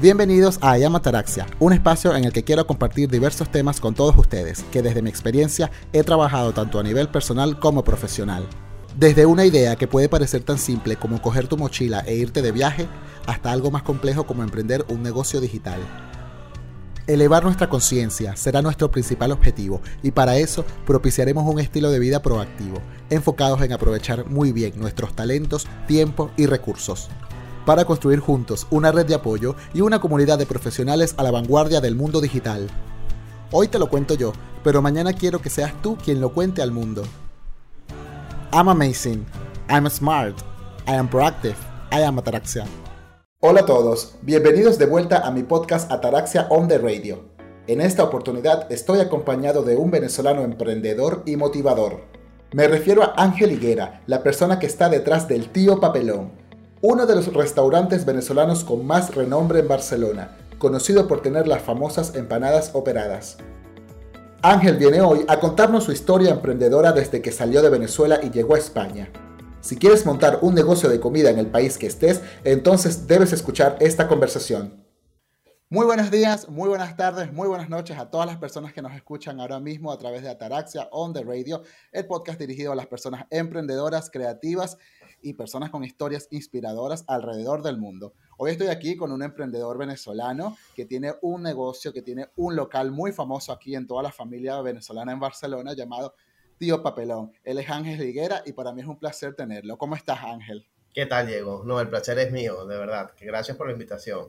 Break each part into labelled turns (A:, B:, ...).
A: Bienvenidos a Ayamataraxia, un espacio en el que quiero compartir diversos temas con todos ustedes, que desde mi experiencia he trabajado tanto a nivel personal como profesional. Desde una idea que puede parecer tan simple como coger tu mochila e irte de viaje, hasta algo más complejo como emprender un negocio digital. Elevar nuestra conciencia será nuestro principal objetivo y para eso propiciaremos un estilo de vida proactivo, enfocados en aprovechar muy bien nuestros talentos, tiempo y recursos, para construir juntos una red de apoyo y una comunidad de profesionales a la vanguardia del mundo digital. Hoy te lo cuento yo, pero mañana quiero que seas tú quien lo cuente al mundo. I'm amazing, I'm smart, I am proactive, I am ataraxia. Hola a todos, bienvenidos de vuelta a mi podcast Ataraxia on the Radio. En esta oportunidad estoy acompañado de un venezolano emprendedor y motivador. Me refiero a Ángel Higuera, la persona que está detrás del Tío Papelón, uno de los restaurantes venezolanos con más renombre en Barcelona, conocido por tener las famosas empanadas operadas. Ángel viene hoy a contarnos su historia emprendedora desde que salió de Venezuela y llegó a España. Si quieres montar un negocio de comida en el país que estés, entonces debes escuchar esta conversación. Muy buenos días, muy buenas tardes, muy buenas noches a todas las personas que nos escuchan ahora mismo a través de Ataraxia On The Radio, el podcast dirigido a las personas emprendedoras, creativas y personas con historias inspiradoras alrededor del mundo. Hoy estoy aquí con un emprendedor venezolano que tiene un negocio, que tiene un local muy famoso aquí en toda la familia venezolana en Barcelona llamado tío Papelón. Él es Ángel Higuera y para mí es un placer tenerlo. ¿Cómo estás, Ángel?
B: ¿Qué tal, Diego? No, el placer es mío, de verdad. Gracias por la invitación.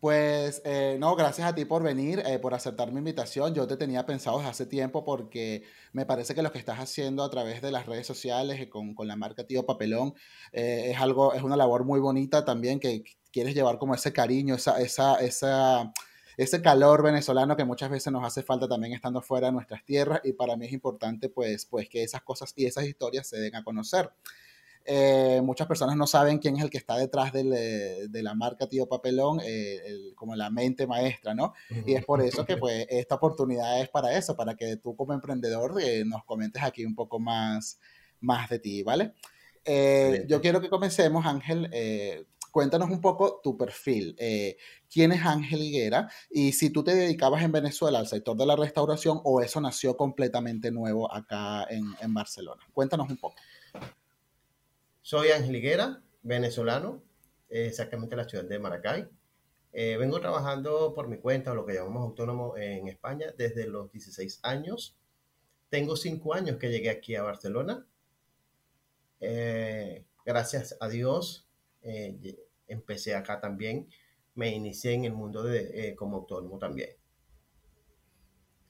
A: Pues eh, no, gracias a ti por venir, eh, por aceptar mi invitación. Yo te tenía pensado desde hace tiempo porque me parece que lo que estás haciendo a través de las redes sociales eh, con, con la marca Tío Papelón es algo, es una labor muy bonita también que quieres llevar como ese cariño, esa, esa, esa ese calor venezolano que muchas veces nos hace falta también estando fuera de nuestras tierras y para mí es importante pues, pues que esas cosas y esas historias se den a conocer. Eh, muchas personas no saben quién es el que está detrás de la marca Tío Papelón, eh, como la mente maestra, ¿no? Y es por eso que pues esta oportunidad es para eso, para que tú como emprendedor eh, nos comentes aquí un poco más, más de ti, ¿vale? yo quiero que comencemos, Ángel, cuéntanos un poco tu perfil. Eh, ¿Quién es Ángel Higuera? Y si tú te dedicabas en Venezuela al sector de la restauración o eso nació completamente nuevo acá en, Barcelona. Cuéntanos un poco.
B: Soy Ángel Higuera, venezolano, exactamente de la ciudad de Maracay. Eh, vengo trabajando por mi cuenta, lo que llamamos autónomo en España, desde los 16 años. Tengo cinco años que llegué aquí a Barcelona. Eh, gracias a Dios, empecé acá también, me inicié en el mundo de, eh, como autónomo también.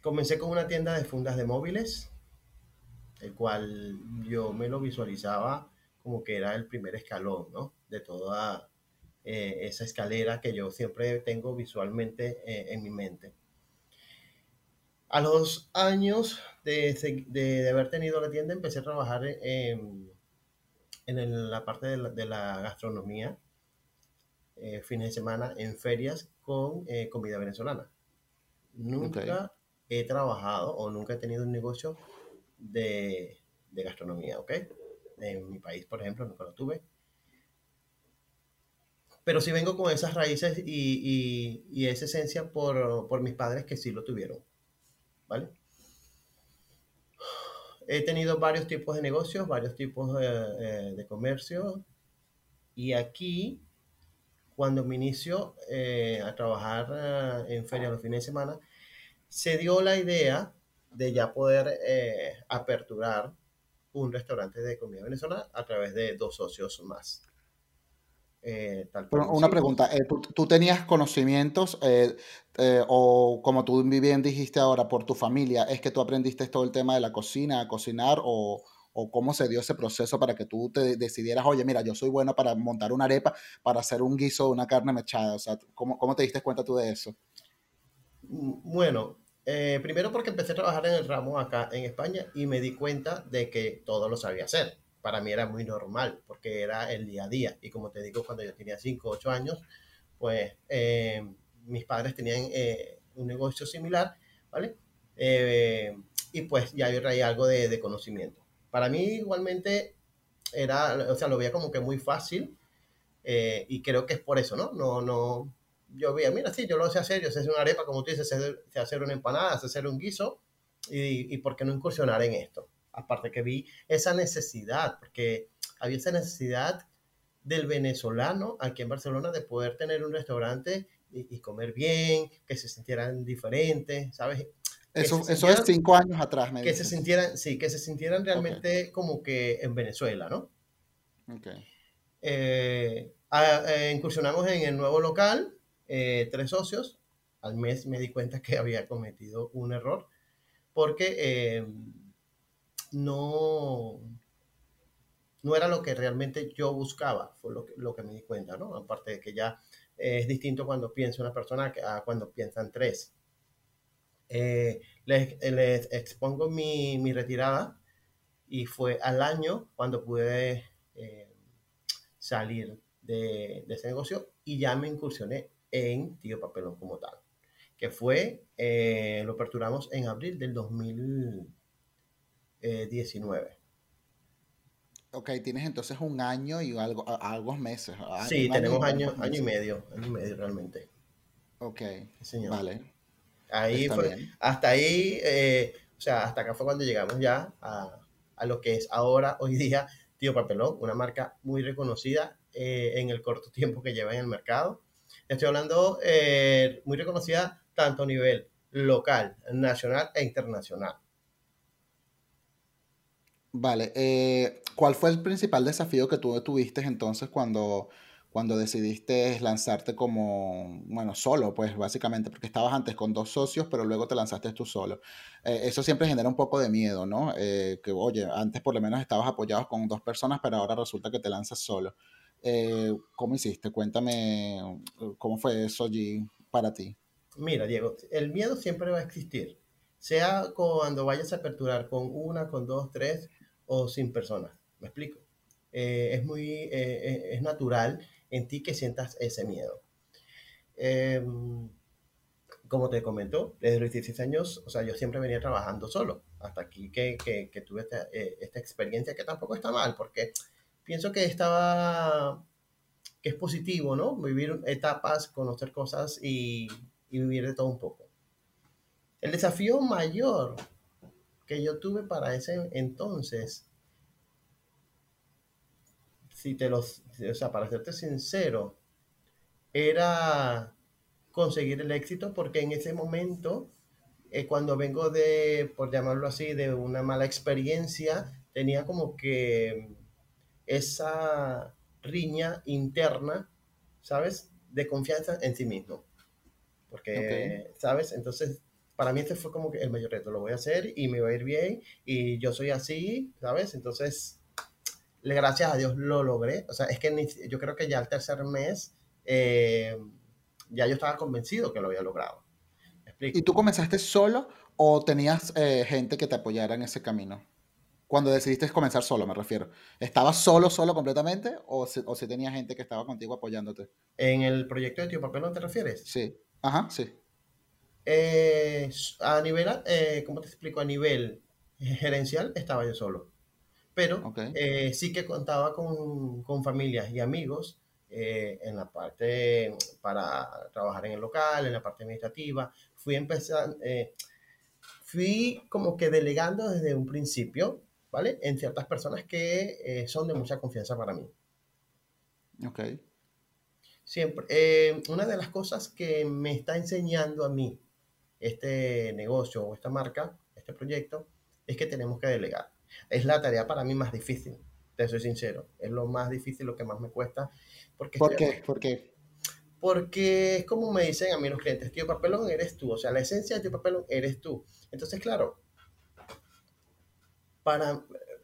B: Comencé con una tienda de fundas de móviles, el cual yo me lo visualizaba como que era el primer escalón, ¿no? De toda eh, esa escalera que yo siempre tengo visualmente eh, en mi mente. A los años de, de, haber tenido la tienda, empecé a trabajar en, en la parte de la gastronomía eh, fines de semana en ferias con eh, comida venezolana. Nunca he trabajado o nunca he tenido un negocio de, de, gastronomía, ¿ok? En mi país, por ejemplo, nunca lo tuve. Pero sí vengo con esas raíces y, y, y esa esencia por, por mis padres que sí lo tuvieron, ¿vale? He tenido varios tipos de negocios, varios tipos de, eh, comercio. Y aquí cuando me inicio eh, a trabajar eh, en feria los fines de semana, se dio la idea de ya poder eh, aperturar un restaurante de comida venezolana a través de dos socios más.
A: una pregunta, ¿tú, tenías conocimientos o como tú bien dijiste ahora por tu familia, es que tú aprendiste todo el tema de la cocina, a cocinar o, o cómo se dio ese proceso para que tú te decidieras, oye, mira, yo soy bueno para montar una arepa, para hacer un guiso de una carne mechada? O sea, ¿cómo, cómo te diste cuenta tú de eso?
B: Bueno, eh, primero porque empecé a trabajar en el ramo acá en España y me di cuenta de que todo lo sabía hacer. Para mí era muy normal porque era el día a día. Y como te digo, cuando yo tenía 5 o 8 años, pues eh, mis padres tenían eh, un negocio similar, ¿vale? y pues ya yo traía algo de, de conocimiento. Para mí igualmente era, o sea, lo veía como que muy fácil y creo que es por eso, ¿no? No, no, yo veía, mira, sí, yo lo sé hacer, yo sé hacer una arepa, como tú dices, sé, hacer una empanada, sé hacer un guiso, y, y por qué no incursionar en esto. Aparte que vi esa necesidad, porque había esa necesidad del venezolano aquí en Barcelona de poder tener un restaurante y, comer bien, que se sintieran diferentes, ¿sabes?
A: Eso, eso es cinco años atrás,
B: me Que se sintieran, sí, que se sintieran realmente como que en Venezuela, ¿no? Ok. Eh, eh, incursionamos en el nuevo local, eh, tres socios. Al mes me di cuenta que había cometido un error porque no, no era lo que realmente yo buscaba, fue lo que, me di cuenta, ¿no? Aparte de que ya es distinto cuando piensa una persona a cuando piensan tres. les, expongo mi, mi, retirada y fue al año cuando pude salir de, ese negocio y ya me incursioné en Tío Papelón como tal, que fue, eh, lo aperturamos en abril del 2019.
A: Ok, tienes entonces un año y algo, algunos meses.
B: Sí, tenemos año, año y medio, año y medio realmente.
A: Ok, vale.
B: Ahí fue, hasta ahí, eh, o sea, hasta acá fue cuando llegamos ya a, a lo que es ahora, hoy día, Tío Papelón, una marca muy reconocida eh, en el corto tiempo que lleva en el mercado. Estoy hablando eh, muy reconocida tanto a nivel local, nacional e internacional.
A: Vale, eh, ¿cuál fue el principal desafío que tú tuviste entonces cuando cuando decidiste lanzarte como, bueno, solo, pues básicamente, porque estabas antes con dos socios, pero luego te lanzaste tú solo. Eh, eso siempre genera un poco de miedo, ¿no? Eh, que, oye, antes por lo menos estabas apoyado con dos personas, pero ahora resulta que te lanzas solo. Eh, ¿Cómo hiciste? Cuéntame cómo fue eso allí para ti.
B: Mira, Diego, el miedo siempre va a existir, sea cuando vayas a aperturar con una, con dos, tres o sin personas. ¿Me explico? es muy, es natural en ti que sientas ese miedo. Em, como te comentó, desde los 16 años, o sea, yo siempre venía trabajando solo, hasta aquí que, que, tuve esta, eh, esta, experiencia que tampoco está mal, porque pienso que estaba, que es positivo, ¿no? Vivir etapas, conocer cosas y, vivir de todo un poco. El desafío mayor que yo tuve para ese entonces si te los, o sea, para serte sincero, era conseguir el éxito porque en ese momento, eh, cuando vengo de, por llamarlo así, de una mala experiencia, tenía como que esa riña interna, ¿sabes? De confianza en sí mismo. Porque, ¿sabes? Entonces, para mí este fue como que el mayor reto. Lo voy a hacer y me va a ir bien y yo soy así, ¿sabes? Entonces, gracias a Dios lo logré. O sea, es que yo creo que ya el tercer mes eh, ya yo estaba convencido que lo había logrado.
A: ¿Y tú comenzaste solo o tenías eh, gente que te apoyara en ese camino? Cuando decidiste comenzar solo, me refiero. ¿Estabas solo, solo completamente o si, o si tenías gente que estaba contigo apoyándote?
B: ¿En el proyecto de Tío no te refieres?
A: Sí. Ajá, sí.
B: Eh, a nivel, ¿cómo te explico? A nivel gerencial estaba yo solo pero eh, sí que contaba con, con familias y amigos eh, en la parte para trabajar en el local, en la parte administrativa. Fui empezando, eh, fui como que delegando desde un principio, ¿vale? En ciertas personas que son de mucha confianza para mí.
A: Ok.
B: Siempre. una de las cosas que me está enseñando a mí este negocio o esta marca, este proyecto, es que tenemos que delegar es la tarea para mí más difícil, te soy sincero. Es lo más difícil, lo que más me cuesta. Porque
A: ¿Por qué? ¿Por qué?
B: Porque es como me dicen a mí los clientes, tío papelón eres tú. O sea, la esencia de tío papelón eres tú. Entonces, claro, para,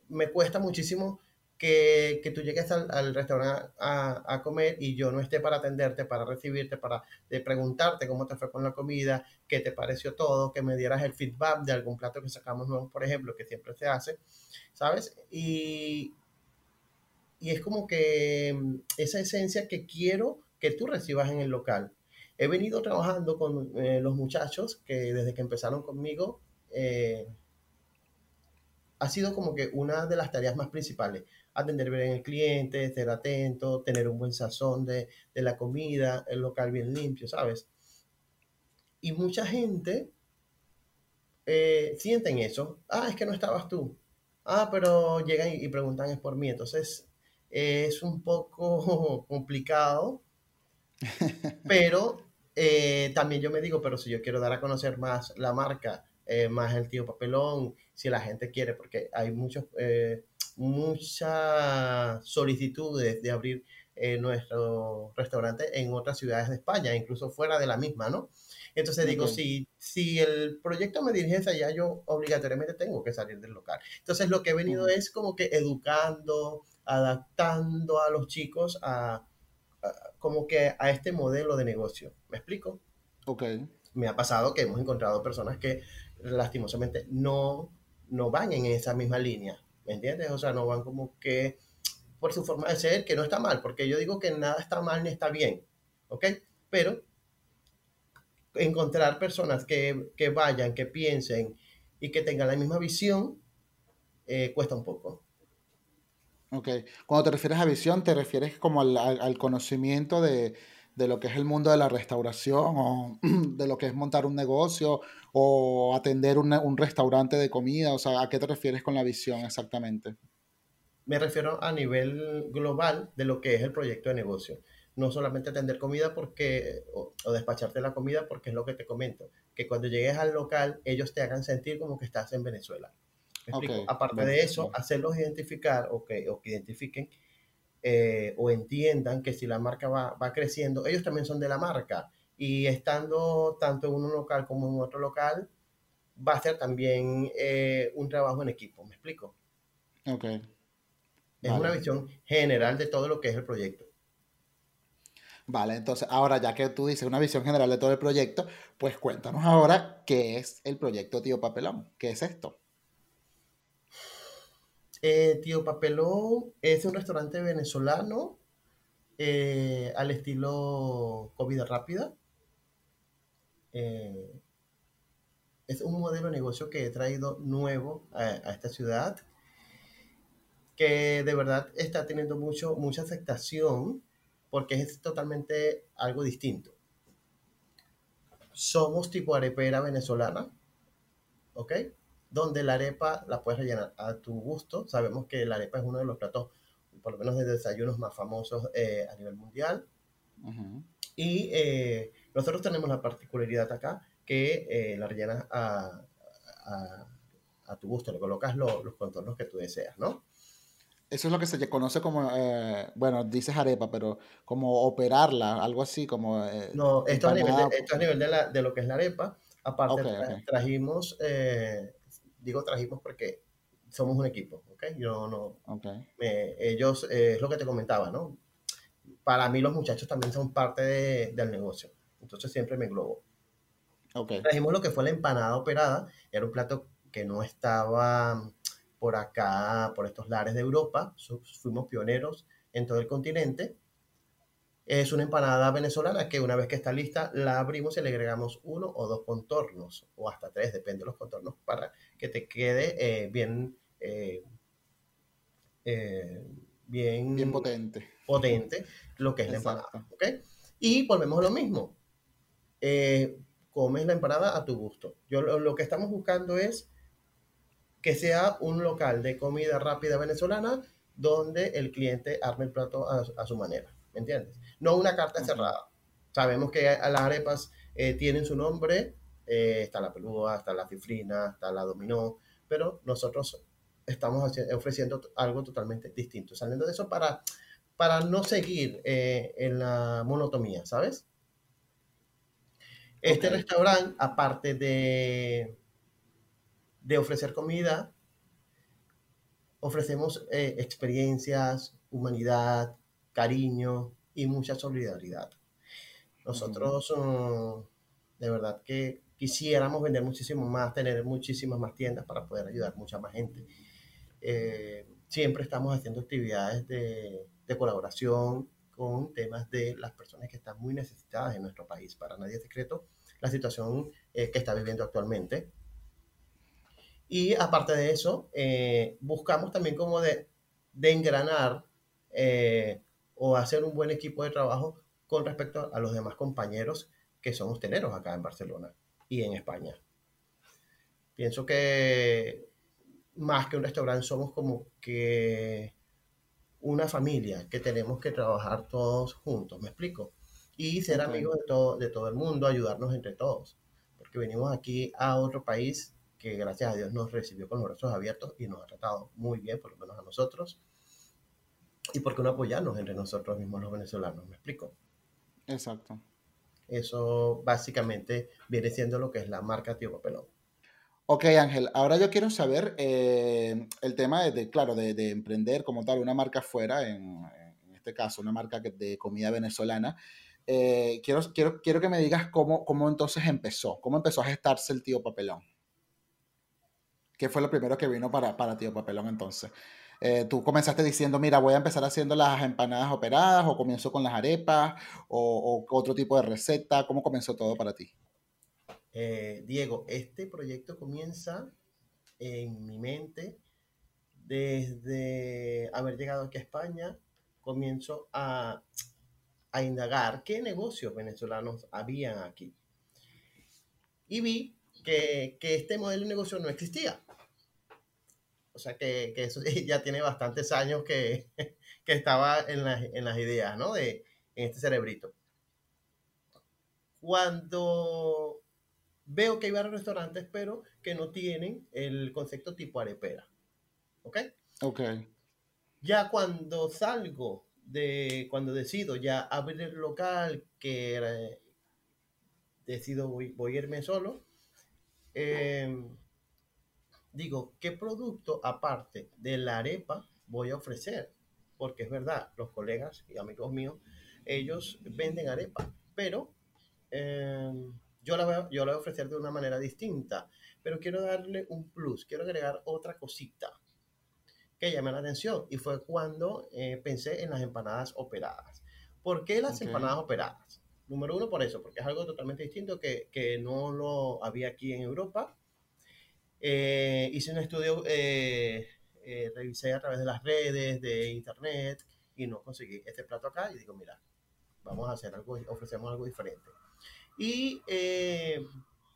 B: me cuesta muchísimo que, tú llegues al, restaurante a, comer y yo no esté para atenderte, para recibirte, para preguntarte cómo te fue con la comida, qué te pareció todo, que me dieras el feedback de algún plato que sacamos nuevo, por ejemplo, que siempre se hace, ¿sabes? Y, y es como que mm, esa esencia que quiero que tú recibas en el local. He venido trabajando con eh, los muchachos que desde que empezaron conmigo eh, ha sido como que una de las tareas más principales atender bien al cliente, ser atento, tener un buen sazón de, de la comida, el local bien limpio, ¿sabes? Y mucha gente eh, sienten eso. Ah, es que no estabas tú. Ah, pero llegan y, preguntan es por mí. Entonces, es un poco complicado, pero eh, también yo me digo, pero si yo quiero dar a conocer más la marca, eh, más el tío papelón, si la gente quiere, porque hay muchos, eh, muchas solicitudes de abrir nuestro restaurante en otras ciudades de España, incluso fuera de la misma, ¿no? Entonces digo, si, si el proyecto me dirige hacia allá, yo obligatoriamente tengo que salir del local. Entonces lo que he venido es como que educando, adaptando a los chicos a, como que a este modelo de negocio. ¿Me explico?
A: Ok.
B: Me ha pasado que hemos encontrado personas que lastimosamente no, no van en esa misma línea. ¿Me entiendes? O sea, no van como que por su forma de ser, que no está mal, porque yo digo que nada está mal ni está bien. ¿Ok? Pero encontrar personas que, que, vayan, que piensen y que tengan la misma visión, eh, cuesta un poco.
A: Ok. Cuando te refieres a visión, ¿te refieres como al, al, conocimiento de, de, lo que es el mundo de la restauración o de lo que es montar un negocio o atender un, un restaurante de comida? O sea, ¿a qué te refieres con la visión exactamente?
B: Me refiero a nivel global de lo que es el proyecto de negocio no solamente atender comida porque, o, despacharte la comida porque es lo que te comento, que cuando llegues al local ellos te hagan sentir como que estás en Venezuela. Aparte de eso, hacerlos identificar o que, o que identifiquen eh, o entiendan que si la marca va, va, creciendo, ellos también son de la marca y estando tanto en un local como en otro local, va a ser también eh, un trabajo en equipo, ¿me explico?
A: Ok.
B: Es una visión general de todo lo que es el proyecto.
A: Vale, entonces ahora ya que tú dices una visión general de todo el proyecto, pues cuéntanos ahora qué es el proyecto Tío Papelón. ¿Qué es esto?
B: Eh, Tío Papelón es un restaurante venezolano eh, al estilo comida rápida. Eh, es un modelo de negocio que he traído nuevo a, a, esta ciudad, que de verdad está teniendo mucho, mucha aceptación porque es totalmente algo distinto. Somos tipo arepera venezolana, ¿ok? Donde la arepa la puedes rellenar a tu gusto. Sabemos que la arepa es uno de los platos, por lo menos de desayunos más famosos eh, a nivel mundial. Y eh, nosotros tenemos la particularidad acá que eh, la rellenas a, a, tu gusto, le colocas los contornos que tú deseas, ¿no?
A: Eso es lo que se conoce como, eh, bueno, dices arepa, pero como operarla, algo así, como...
B: Eh, no, esto a nivel, de, esto a nivel de, la, de, lo que es la arepa. Aparte, trajimos, eh, digo trajimos porque somos un equipo, ¿ok? Yo no...
A: Okay.
B: ellos, es lo que te comentaba, ¿no? Para mí los muchachos también son parte de, del negocio, entonces siempre me englobo.
A: Okay.
B: Trajimos lo que fue la empanada operada, era un plato que no estaba por acá, por estos lares de Europa. Fuimos pioneros en todo el continente. Es una empanada venezolana que una vez que está lista la abrimos y le agregamos uno o dos contornos, o hasta tres, depende de los contornos, para que te quede eh, bien, eh, eh, bien,
A: bien potente.
B: potente lo que es la empanada. ¿okay? Y volvemos a lo mismo. Comes la empanada a tu gusto. Yo lo que estamos buscando es que sea un local de comida rápida venezolana donde el cliente arme el plato a, su manera, ¿me entiendes? No una carta cerrada. Sabemos que las arepas eh, tienen su nombre, eh, está la pelúa, está la cifrina, está la dominó, pero nosotros estamos ofreciendo algo totalmente distinto, saliendo de eso para, para no seguir eh, en la monotomía, ¿sabes? Este restaurante, aparte de de ofrecer comida, ofrecemos eh, experiencias, humanidad, cariño y mucha solidaridad. Nosotros, mm, de verdad que quisiéramos vender muchísimo más, tener muchísimas más tiendas para poder ayudar mucha más gente. Eh, siempre estamos haciendo actividades de, colaboración con temas de las personas que están muy necesitadas en nuestro país. Para nadie es secreto la situación eh, que está viviendo actualmente y aparte de eso, eh, buscamos también como de de engranar eh, o hacer un buen equipo de trabajo con respecto a los demás compañeros que son hosteleros acá en Barcelona y en España. Pienso que más que un restaurante somos como que una familia que tenemos que trabajar todos juntos, ¿me explico? Y ser amigos de todo, de todo el mundo, ayudarnos entre todos. Porque venimos aquí a otro país que gracias a Dios nos recibió con los brazos abiertos y nos ha tratado muy bien, por lo menos a nosotros. Y porque no apoyarnos entre nosotros mismos los venezolanos, ¿me explico?
A: Exacto.
B: Eso básicamente viene siendo lo que es la marca Tío Papelón.
A: Ok, Ángel, ahora yo quiero saber eh, el tema de, claro, de, emprender como tal una marca fuera, en, este caso una marca de comida venezolana. Eh, quiero, quiero, quiero que me digas cómo, cómo entonces empezó, cómo empezó a gestarse el tío Papelón. ¿Qué fue lo primero que vino para, para Tío Papelón entonces? Eh, tú comenzaste diciendo, mira, voy a empezar haciendo las empanadas operadas o comienzo con las arepas o, otro tipo de receta. ¿Cómo comenzó todo para ti?
B: Eh, Diego, este proyecto comienza en mi mente desde haber llegado aquí a España. Comienzo a, indagar qué negocios venezolanos habían aquí. Y vi que, este modelo de negocio no existía. O sea que, eso ya tiene bastantes años que, estaba en, en, las ideas, ¿no? De, en este cerebrito. Cuando veo que hay varios restaurantes, pero que no tienen el concepto tipo arepera. ¿Ok?
A: Ok.
B: Ya cuando salgo de, cuando decido ya abrir el local, que decido voy, voy, a irme solo, eh, digo, ¿qué producto aparte de la arepa voy a ofrecer? Porque es verdad, los colegas y amigos míos, ellos venden arepa, pero em, yo, la voy a, yo la voy a ofrecer de una manera distinta, pero quiero darle un plus, quiero agregar otra cosita que llame la atención. Y fue cuando eh, pensé en las empanadas operadas. ¿Por qué las empanadas operadas? Número uno, por eso, porque es algo totalmente distinto que, que no lo había aquí en Europa eh, hice un estudio, eh, eh, revisé a través de las redes, de internet, y no conseguí este plato acá. Y digo, mira, vamos a hacer algo, ofrecemos algo diferente. Y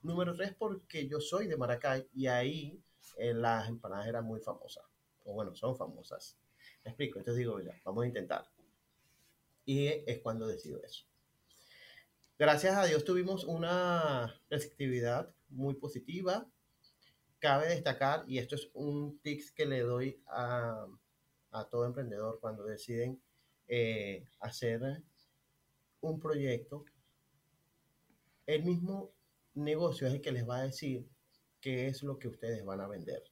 B: número tres, porque yo soy de Maracay y ahí las empanadas eran muy famosas. O bueno, son famosas. Me explico. Entonces digo, mira, vamos a intentar. Y es cuando decido eso. Gracias a Dios tuvimos una receptividad muy positiva cabe destacar, y esto es un tips que le doy a, todo emprendedor cuando deciden eh, hacer un proyecto, el mismo negocio es el que les va a decir qué es lo que ustedes van a vender.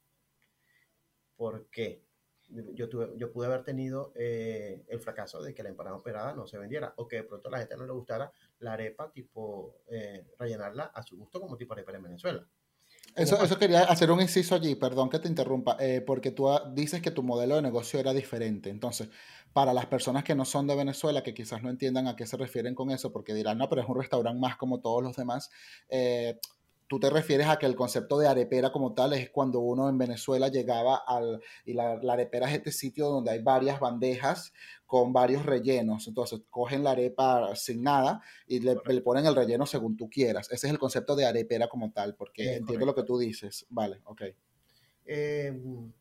B: ¿Por qué? Yo, tuve, yo pude haber tenido eh, el fracaso de que la empanada operada no se vendiera o que de pronto a la gente no le gustara la arepa tipo eh, rellenarla a su gusto como tipo arepa en Venezuela.
A: Eso, eso quería hacer un inciso allí, perdón que te interrumpa, eh, porque tú dices que tu modelo de negocio era diferente. Entonces, para las personas que no son de Venezuela, que quizás no entiendan a qué se refieren con eso, porque dirán, no, pero es un restaurante más como todos los demás, eh, tú te refieres a que el concepto de arepera como tal es cuando uno en Venezuela llegaba al, y la, arepera es este sitio donde hay varias bandejas con varios rellenos. Entonces, cogen la arepa sin nada y le, ponen el relleno según tú quieras. Ese es el concepto de arepera como tal, porque entiendo lo que tú dices. Vale, ok.
B: Em,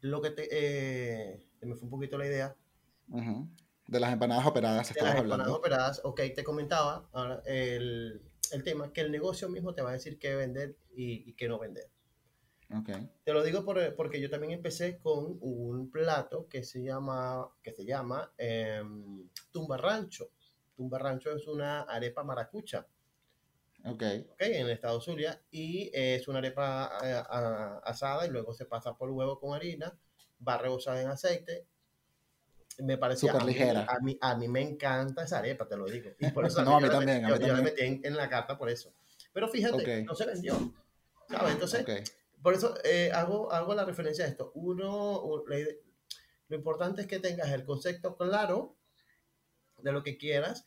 B: lo que te... Eh, me fue un poquito la idea.
A: De las empanadas operadas.
B: De las empanadas operadas, ok, te comentaba. Ahora, el el tema, que el negocio mismo te va a decir qué vender y, qué no vender.
A: Okay.
B: Te lo digo porque yo también empecé con un plato que se llama, que se llama em, tumba rancho. Tumba rancho es una arepa maracucha.
A: Okay.
B: Okay, en el estado Zulia. Y es una arepa eh, asada y luego se pasa por huevo con harina, va rebozada en aceite me parece
A: súper ligera.
B: A mí, a mí me encanta esa arepa, te lo digo. Y por eso
A: no, a mí también.
B: Yo, la metí en, la carta por eso. Pero fíjate, no se vendió. ¿Sabes? Entonces, por eso eh, hago, hago la referencia a esto. Uno, lo importante es que tengas el concepto claro de lo que quieras,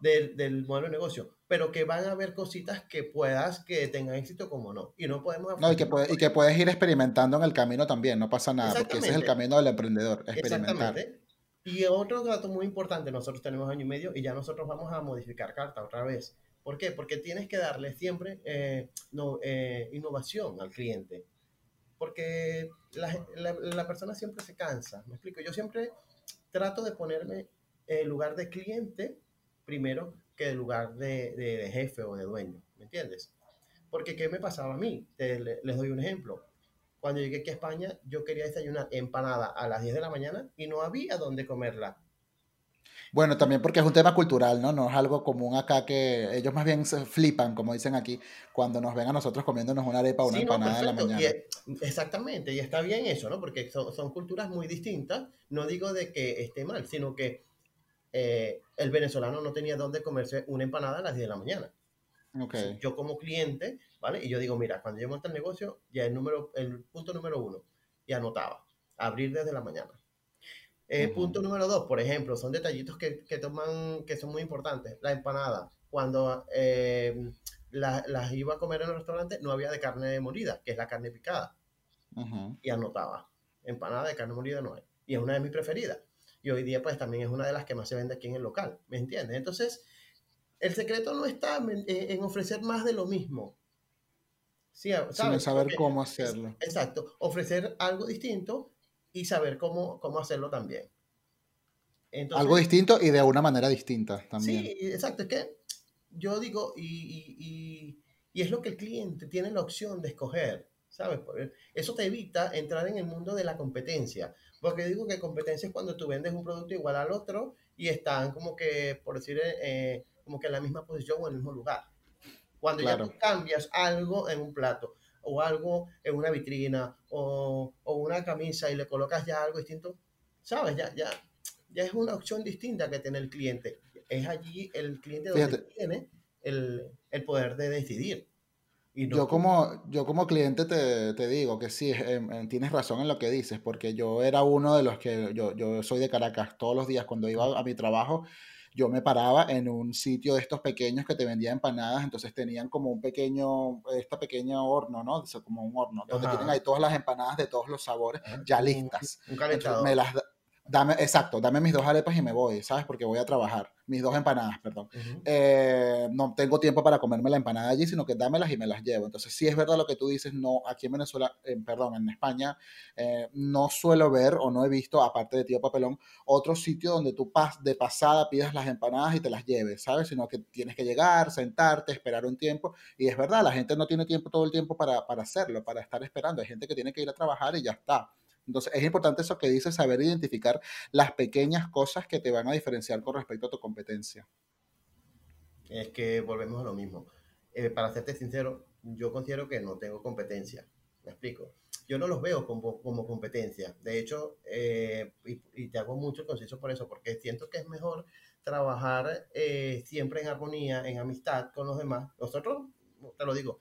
B: del, del, modelo de negocio, pero que van a haber cositas que puedas que tengan éxito como no. Y no podemos...
A: No, y que, puede, y que puedes ir experimentando en el camino también, no pasa nada, porque ese es el camino del emprendedor, experimentar. Exactamente.
B: Y otro dato muy importante, nosotros tenemos año y medio y ya nosotros vamos a modificar carta otra vez. ¿Por qué? Porque tienes que darle siempre eh, no, eh, innovación al cliente. Porque la, la, persona siempre se cansa. Me explico. Yo siempre trato de ponerme en lugar de cliente primero que en lugar de, de, jefe o de dueño. ¿Me entiendes? Porque ¿qué me pasaba a mí? les doy un ejemplo. Cuando llegué aquí a España, yo quería desayunar empanada a las 10 de la mañana y no había dónde comerla.
A: Bueno, también porque es un tema cultural, ¿no? No es algo común acá que ellos más bien se flipan, como dicen aquí, cuando nos ven a nosotros comiéndonos una arepa o una empanada en la mañana.
B: exactamente, y está bien eso, ¿no? Porque son, son, culturas muy distintas. No digo de que esté mal, sino que eh, el venezolano no tenía dónde comerse una empanada a las 10 de la mañana. Okay. Yo como cliente, ¿vale? Y yo digo, mira, cuando yo monto el negocio, ya el, número, el punto número uno, y anotaba, abrir desde la mañana. Eh, punto número dos, por ejemplo, son detallitos que, que, toman, que son muy importantes. La empanada, cuando eh, las iba a comer en el restaurante, no había de carne molida, que es la carne picada. Y anotaba, empanada de carne molida no hay. Y es una de mis preferidas. Y hoy día, pues también es una de las que más se vende aquí en el local. ¿Me entiendes? Entonces, el secreto no está en, ofrecer más de lo mismo.
A: Sí, ¿sabes? saber cómo hacerlo.
B: exacto. Ofrecer algo distinto y saber cómo, cómo hacerlo también.
A: algo distinto y de una manera distinta también.
B: Sí, exacto. Es que yo digo, y, y, y, es lo que el cliente tiene la opción de escoger, ¿sabes? Eso te evita entrar en el mundo de la competencia. Porque digo que competencia es cuando tú vendes un producto igual al otro y están como que, por decir, eh, como que en la misma posición o en el mismo lugar. Cuando ya tú cambias algo en un plato o algo en una vitrina o, o, una camisa y le colocas ya algo distinto, ¿sabes? Ya, ya, ya es una opción distinta que tiene el cliente. Es allí el cliente donde tiene el, el, poder de decidir.
A: Y yo, como, yo como cliente te, te digo que sí, em, tienes razón en lo que dices, porque yo era uno de los que, yo, yo soy de Caracas, todos los días cuando iba a mi trabajo, yo me paraba en un sitio de estos pequeños que te vendían empanadas, entonces tenían como un pequeño, esta pequeña horno, ¿no? como un horno, donde tienen ahí todas las empanadas de todos los sabores ya listas.
B: Un, calentador.
A: me las, dame, exacto, dame mis dos arepas y me voy, ¿sabes? Porque voy a trabajar mis dos empanadas, perdón. Eh, no tengo tiempo para comerme la empanada allí, sino que dámelas y me las llevo. Entonces, sí es verdad lo que tú dices, no, aquí en Venezuela, perdón, en España, eh, no suelo ver o no he visto, aparte de Tío Papelón, otro sitio donde tú pas de pasada pidas las empanadas y te las lleves, ¿sabes? Sino que tienes que llegar, sentarte, esperar un tiempo. Y es verdad, la gente no tiene tiempo todo el tiempo para, para hacerlo, para estar esperando. Hay gente que tiene que ir a trabajar y ya está. Entonces, es importante eso que dices, saber identificar las pequeñas cosas que te van a diferenciar con respecto a tu competencia.
B: Es que volvemos a lo mismo. Eh, para serte sincero, yo considero que no tengo competencia. Me explico. Yo no los veo como, como competencia. De hecho, eh, y, te hago mucho conciso por eso, porque siento que es mejor trabajar eh, siempre en armonía, en amistad con los demás. Nosotros, te lo digo,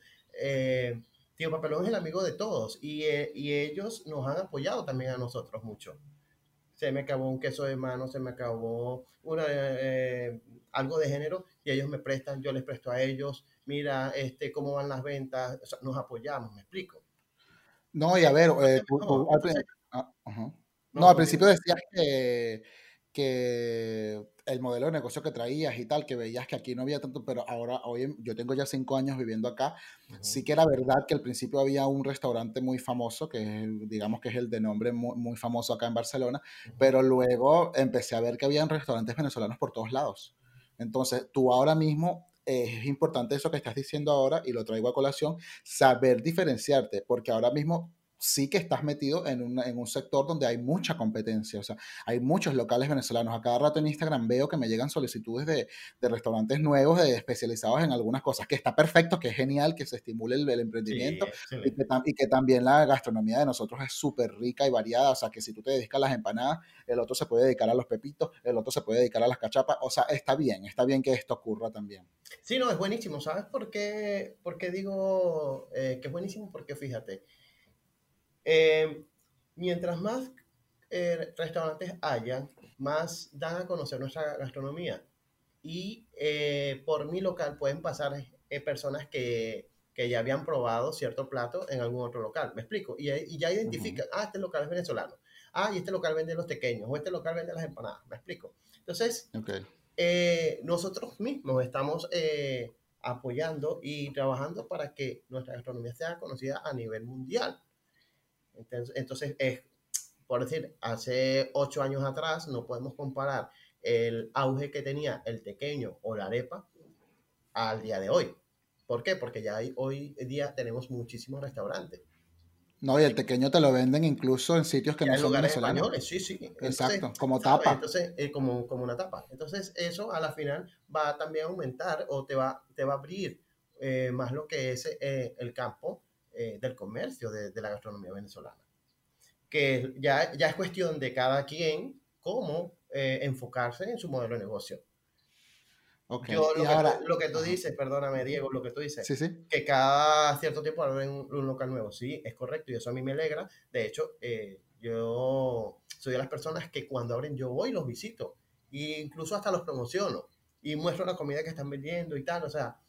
B: Tío Papelón es el amigo de todos y, eh, y, ellos nos han apoyado también a nosotros mucho. Se me acabó un queso de mano, se me acabó una, eh, algo de género y ellos me prestan, yo les presto a ellos. Mira, este, cómo van las ventas, nos apoyamos, me explico.
A: No, y a ver, eh, ah, no, al principio decías que, que el modelo de negocio que traías y tal, que veías que aquí no había tanto, pero ahora, hoy yo tengo ya cinco años viviendo acá, sí que era verdad que al principio había un restaurante muy famoso, que digamos que es el de nombre muy, famoso acá en Barcelona, pero luego empecé a ver que habían restaurantes venezolanos por todos lados. Entonces, tú ahora mismo es importante eso que estás diciendo ahora y lo traigo a colación, saber diferenciarte, porque ahora mismo sí que estás metido en, un sector donde hay mucha competencia. O sea, hay muchos locales venezolanos. A cada rato en Instagram veo que me llegan solicitudes de, restaurantes nuevos, de especializados en algunas cosas, que está perfecto, que es genial, que se estimule el, emprendimiento y, que, también la gastronomía de nosotros es súper rica y variada. O sea, que si tú te dedicas a las empanadas, el otro se puede dedicar a los pepitos, el otro se puede dedicar a las cachapas. O sea, está bien, está bien que esto ocurra también.
B: Sí, no, es buenísimo. ¿Sabes por qué, por qué digo eh, que es buenísimo? Porque fíjate, eh, mientras más eh, restaurantes hayan, más dan a conocer nuestra gastronomía. y eh, por mi local pueden pasar eh, personas que, que, ya habían probado cierto plato en algún otro local. ¿Me explico? Y, y ya identifican, ah, este local es venezolano. Ah, y este local vende los pequeños, o este local vende las empanadas. ¿Me explico? Entonces, eh, nosotros mismos estamos apoyando y trabajando para que nuestra gastronomía sea conocida a nivel mundial. Entonces, entonces es, por decir, hace ocho años atrás no podemos comparar el auge que tenía el pequeño o la arepa al día de hoy. ¿Por qué? Porque ya hay, hoy día tenemos muchísimos restaurantes.
A: No, y el pequeño te lo venden incluso en sitios que no son venezolanos.
B: Sí, sí.
A: Exacto, como tapa.
B: Entonces, eh, como, como una tapa. Entonces, eso a la final va también a aumentar o te va, te va a abrir eh, más lo que es eh, el campo del comercio de, de, la gastronomía venezolana. Que ya, ya es cuestión de cada quien cómo eh, enfocarse en su modelo de negocio. Yo, lo, que ahora, tú, lo, que tú, dices, perdóname Diego, lo que tú dices, que cada cierto tiempo abren un, local nuevo, sí, es correcto y eso a mí me alegra. De hecho, eh, yo soy de las personas que cuando abren yo voy y los visito, e incluso hasta los promociono y muestro la comida que están vendiendo y tal, o sea,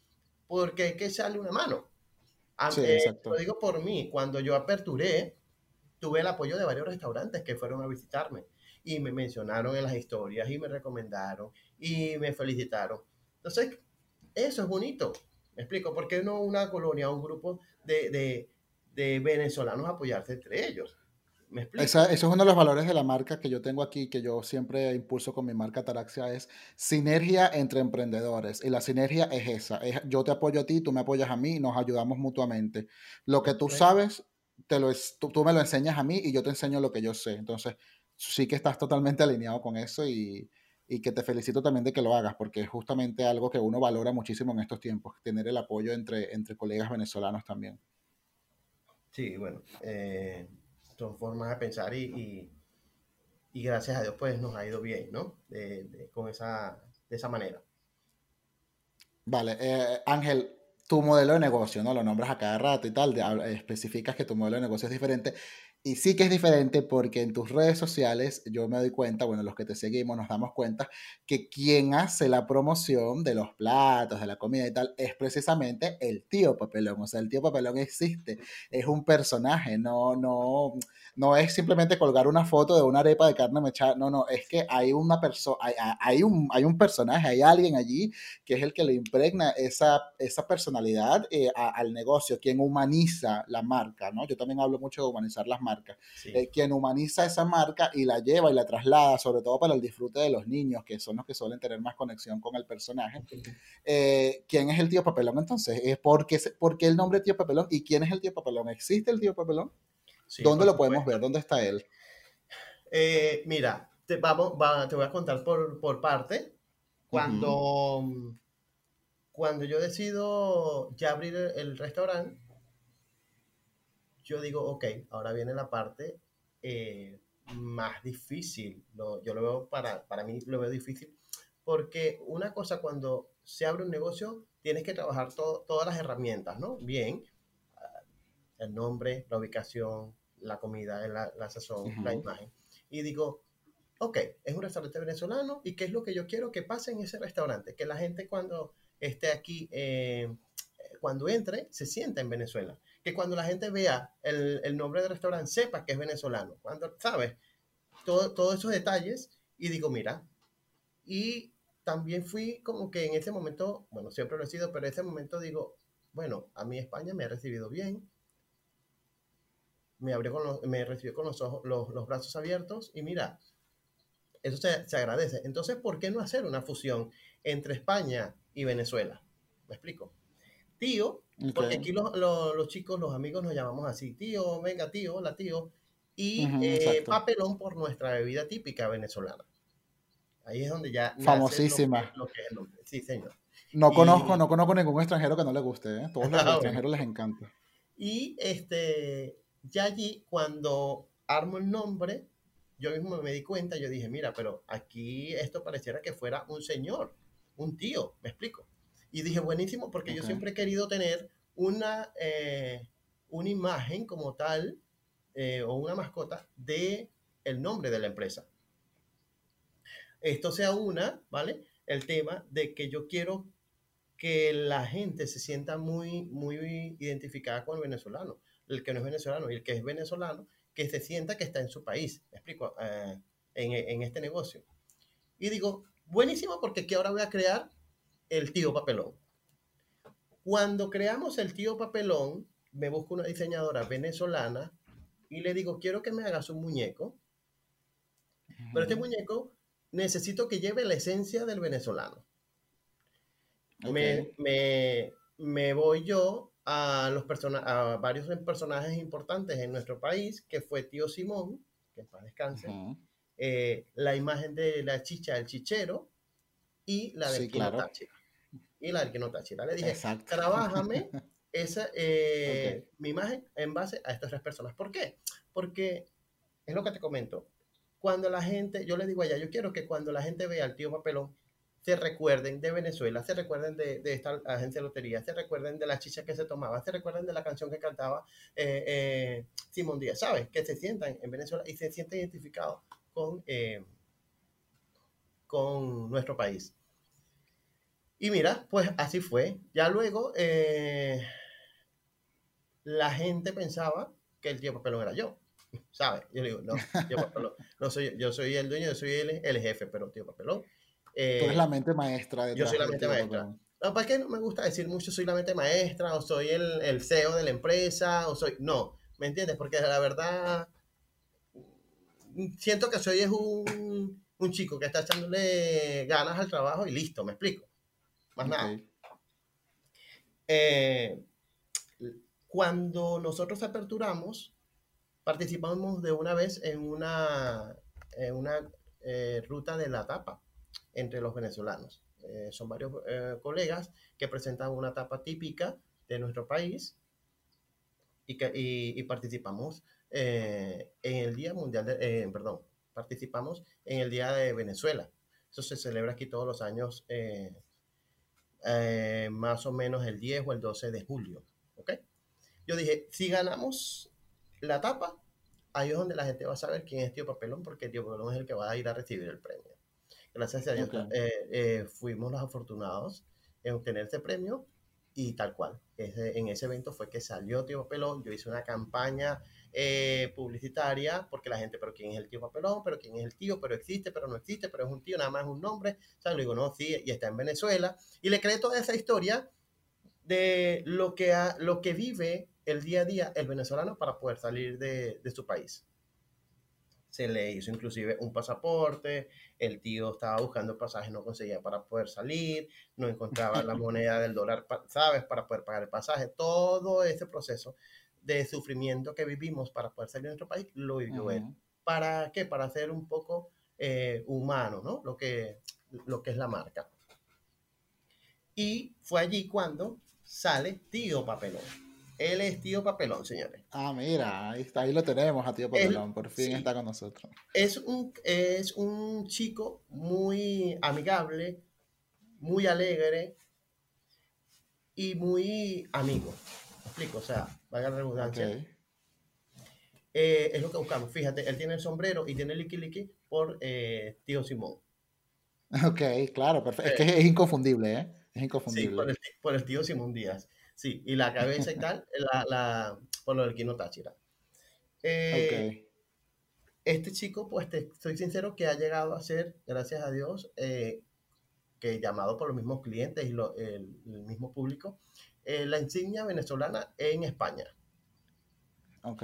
B: porque hay que echarle una mano. Sí, lo digo por mí, cuando yo aperturé, tuve el apoyo de varios restaurantes que fueron a visitarme y me mencionaron en las historias y me recomendaron y me felicitaron. Entonces, eso es bonito. Me explico, ¿por qué no una colonia, un grupo de, de, de venezolanos apoyarse entre ellos?
A: ¿Me explico? eso es uno de los valores de la marca que yo tengo aquí, que yo siempre impulso con mi marca Taraxia, es sinergia entre emprendedores. Y la sinergia es esa, es yo te apoyo a ti, tú me apoyas a mí, nos ayudamos mutuamente. Lo que tú sabes, te lo, tú, tú me lo enseñas a mí y yo te enseño lo que yo sé. Entonces, sí que estás totalmente alineado con eso y, y, que te felicito también de que lo hagas, porque es justamente algo que uno valora muchísimo en estos tiempos, tener el apoyo entre, entre colegas venezolanos también.
B: Sí, bueno, eh, son formas de pensar y, y, gracias a Dios pues nos ha ido bien, ¿no? De, con esa, de esa manera.
A: Vale, eh, Ángel, tu modelo de negocio, ¿no? Lo nombras a cada rato y tal, especificas que tu modelo de negocio es diferente. Y sí que es diferente porque en tus redes sociales yo me doy cuenta, bueno, los que te seguimos nos damos cuenta que quien hace la promoción de los platos, de la comida y tal, es precisamente el tío Papelón. O sea, el tío Papelón existe, es un personaje, no, no, no es simplemente colgar una foto de una arepa de carne mechada, no, no, es que hay una persona, hay, hay, un, hay un personaje, hay alguien allí que es el que le impregna esa, esa personalidad eh, al negocio, quien humaniza la marca, ¿no? Yo también hablo mucho de humanizar las marcas eh, quien humaniza esa marca y la lleva y la traslada, sobre todo para el disfrute de los niños, que son los que suelen tener más conexión con el personaje. Eh, ¿Quién es el tío Papelón entonces? ¿Es porque, porque el nombre tío Papelón? ¿Y quién es el tío Papelón? ¿Existe el tío Papelón? ¿Dónde lo podemos ver? ¿Dónde está él?
B: Eh, mira, te, vamos, te voy a contar por, por parte. Cuando, cuando yo decido ya abrir el restaurante, yo digo, ok, ahora viene la parte eh, más difícil. yo lo veo, para, para mí lo veo difícil, porque una cosa cuando se abre un negocio, tienes que trabajar todas las herramientas, ¿no? Bien, ah, el nombre, la ubicación, la comida, la, la sazón, la imagen. Y digo, ok, es un restaurante venezolano y qué es lo que yo quiero que pase en ese restaurante, que la gente cuando esté aquí, eh, cuando entre, se sienta en Venezuela que cuando la gente vea el, el nombre del restaurante sepa que es venezolano. Cuando, ¿sabes? Todo, todos esos detalles y digo, mira, y también fui como que en ese momento, bueno, siempre lo he sido, pero en ese momento digo, bueno, a mí España me ha recibido bien, me, abrió con me recibió con los, ojos, los, los, brazos abiertos y mira, eso se, se, agradece. Entonces, ¿por qué no hacer una fusión entre España y Venezuela? ¿Me explico? Tío porque aquí los, chicos, los amigos nos llamamos así, tío, venga tío, hola tío, y eh, papelón por nuestra bebida típica venezolana. Ahí es donde ya...
A: Famosísima.
B: Sí, señor.
A: No conozco, no conozco ningún extranjero que no le guste, ¿eh? Todos los ah, extranjeros les encanta.
B: Y este, ya allí, cuando armo el nombre, yo mismo me di cuenta, yo dije, mira, pero aquí esto pareciera que fuera un señor, un tío, me explico. Y dije, buenísimo, porque yo siempre he querido tener una, eh, una imagen como tal eh, o una mascota de el nombre de la empresa. Esto sea una, ¿vale? el tema de que yo quiero que la gente se sienta muy, muy identificada con el venezolano, el que no es venezolano y el que es venezolano, que se sienta que está en su país, me explico, eh, en, en, este negocio. Y digo, buenísimo porque aquí ahora voy a crear el tío papelón. Cuando creamos el tío papelón, me busco una diseñadora venezolana y le digo, quiero que me hagas un muñeco, pero este muñeco necesito que lleve la esencia del venezolano. Me, me, me, voy yo a, los a varios personajes importantes en nuestro país, que fue Tío Simón, que en paz descanse, eh, la imagen de la chicha, el chichero, y la de sí, Y la del Táchira. Le dije, trabájame esa, eh, mi imagen en base a estas tres personas. ¿Por qué? Porque es lo que te comento. Cuando la gente, yo le digo allá, yo quiero que cuando la gente vea al tío papelón, se recuerden de Venezuela, se recuerden de, esta agencia de lotería, se recuerden de la chicha que se tomaba, se recuerden de la canción que cantaba eh, eh, Simón Díaz, ¿sabes? Que se sientan en Venezuela y se sienten identificados con, eh, con nuestro país. Y mira, pues así fue. Ya luego la gente pensaba que el tío papelón era yo. ¿Sabes? Yo digo, no, tío papelón, no soy yo, soy el dueño, yo soy el, el jefe, pero tío papelón
A: Tú eres la mente maestra.
B: Yo soy la mente maestra. No, para que no me gusta decir mucho soy la mente maestra o soy el, el CEO de la empresa o soy... No, ¿me entiendes? Porque la verdad siento que soy es un, un chico que está echándole ganas al trabajo y listo, me explico. Más nada. Eh, cuando nosotros aperturamos, participamos de una vez en una, en una eh, ruta de la tapa entre los venezolanos. Eh, son varios eh, colegas que presentan una etapa típica de nuestro país y, que, y, participamos eh, en el Día Mundial de, perdón, participamos en el Día de Venezuela. Eso se celebra aquí todos los años, más o menos el 10 o el 12 de julio. ¿ok? Yo dije, si ganamos la etapa, ahí es donde la gente va a saber quién es Tío Papelón, porque Tío Papelón es el que va a ir a recibir el premio. Gracias a Dios eh, eh, fuimos los afortunados en obtener este premio y tal cual. en ese evento fue que salió Tío Papelón, yo hice una campaña eh, publicitaria porque la gente, pero ¿quién es el tío Papelón? ¿Pero quién es el tío? ¿Pero existe? ¿Pero no existe? ¿Pero es un tío? Nada más es un nombre. O sea, le digo, no, sí, y está en Venezuela. Y le creé toda esa historia de lo que, lo que vive el día a día el venezolano para poder salir de, de su país se le hizo inclusive un pasaporte, el tío estaba buscando pasaje, no conseguía para poder salir, no encontraba la moneda del dólar, ¿sabes? Para poder pagar el pasaje. Todo ese proceso de sufrimiento que vivimos para poder salir de nuestro país, lo vivió él. ¿Para qué? Para ser un poco eh, humano, ¿no? Lo que, lo que es la marca. Y fue allí cuando sale Tío Papelón él es tío Papelón, señores.
A: Ah, mira, ahí, está, ahí lo tenemos a tío Papelón, por fin está con nosotros.
B: Es un, es un chico muy amigable, muy alegre y muy amigo. ¿Me explico? O sea, vaya la redundancia. Eh, es lo que buscamos. Fíjate, él tiene el sombrero y tiene el liqui por eh, tío Simón.
A: Ok, claro, perfecto. Es que es inconfundible, ¿eh? Es inconfundible. Sí,
B: por el, por el tío Simón Díaz. Sí, y la cabeza y tal, la, la, por lo del Kino Táchira. Eh, este chico, pues te, soy sincero que ha llegado a ser, gracias a Dios, eh, que llamado por los mismos clientes y el, mismo público, eh, la insignia venezolana en España.
A: Ok.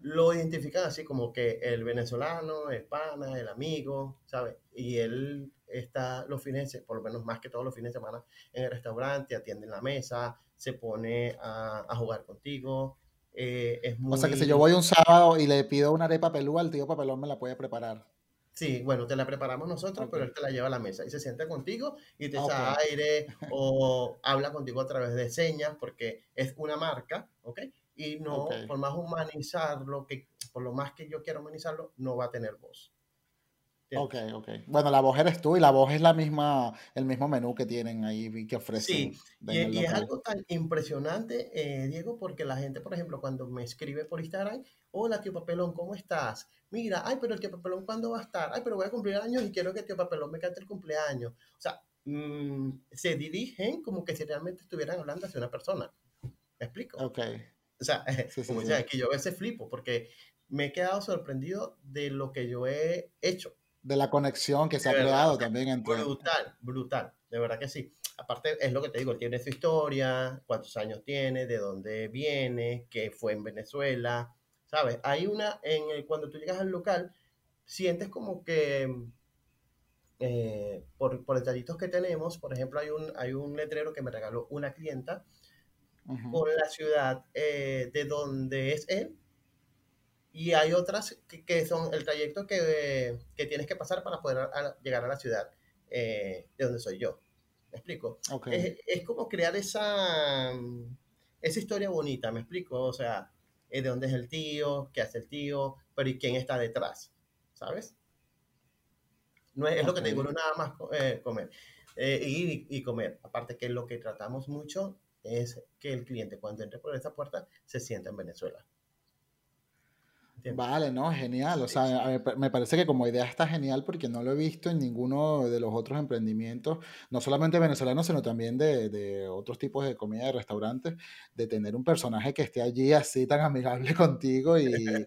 B: Lo identifican así como que el venezolano, el pana, el amigo, ¿sabes? Y él está los fines, por lo menos más que todos los fines de semana, en el restaurante, atiende en la mesa, se pone a, jugar contigo. Eh, es
A: O sea que si yo voy un sábado y le pido una arepa pelúa, el tío papelón me la puede preparar.
B: Sí, bueno, te la preparamos nosotros, pero él te la lleva a la mesa y se sienta contigo y te echa aire o habla contigo a través de señas porque es una marca, ¿ok? Y no, por más humanizarlo, que por lo más que yo quiera humanizarlo, no va a tener voz.
A: Ok, ok. Bueno, la voz eres tú y la voz es la misma, el mismo menú que tienen ahí que ofrecen.
B: Sí, y, es algo tan impresionante, eh, Diego, porque la gente, por ejemplo, cuando me escribe por Instagram, hola tío Papelón, ¿cómo estás? Mira, ay, pero el tío Papelón, ¿cuándo va a estar? Ay, pero voy a cumplir años y quiero que tío Papelón me cante el cumpleaños. O sea, mm, se dirigen como que si realmente estuvieran hablando hacia una persona. ¿Me explico?
A: Ok.
B: O sea, como decía, que yo a veces flipo porque me he quedado sorprendido de lo que yo he hecho.
A: De la conexión que se ha creado también entre...
B: Brutal, brutal, de verdad que sí. Aparte, es lo que te digo, tiene su historia, cuántos años tiene, de dónde viene, qué fue en Venezuela, ¿sabes? Hay una, en cuando tú llegas al local, sientes como que, eh, por, por detallitos que tenemos, por ejemplo, hay un, hay un letrero que me regaló una clienta con la ciudad eh, de donde es él, y hay otras que, son el trayecto que, que, tienes que pasar para poder llegar a la ciudad eh, de donde soy yo. ¿Me explico? Es, es, como crear esa, esa historia bonita, ¿me explico? O sea, de dónde es el tío, qué hace el tío, pero ¿y quién está detrás? ¿Sabes? No es, lo que te digo, no nada más eh, comer eh, y, y, comer. Aparte que lo que tratamos mucho es que el cliente cuando entre por esta puerta se sienta en Venezuela.
A: Vale, no, genial. O sea, me parece que como idea está genial porque no lo he visto en ninguno de los otros emprendimientos, no solamente venezolanos, sino también de, de otros tipos de comida de restaurantes, de tener un personaje que esté allí así tan amigable contigo y,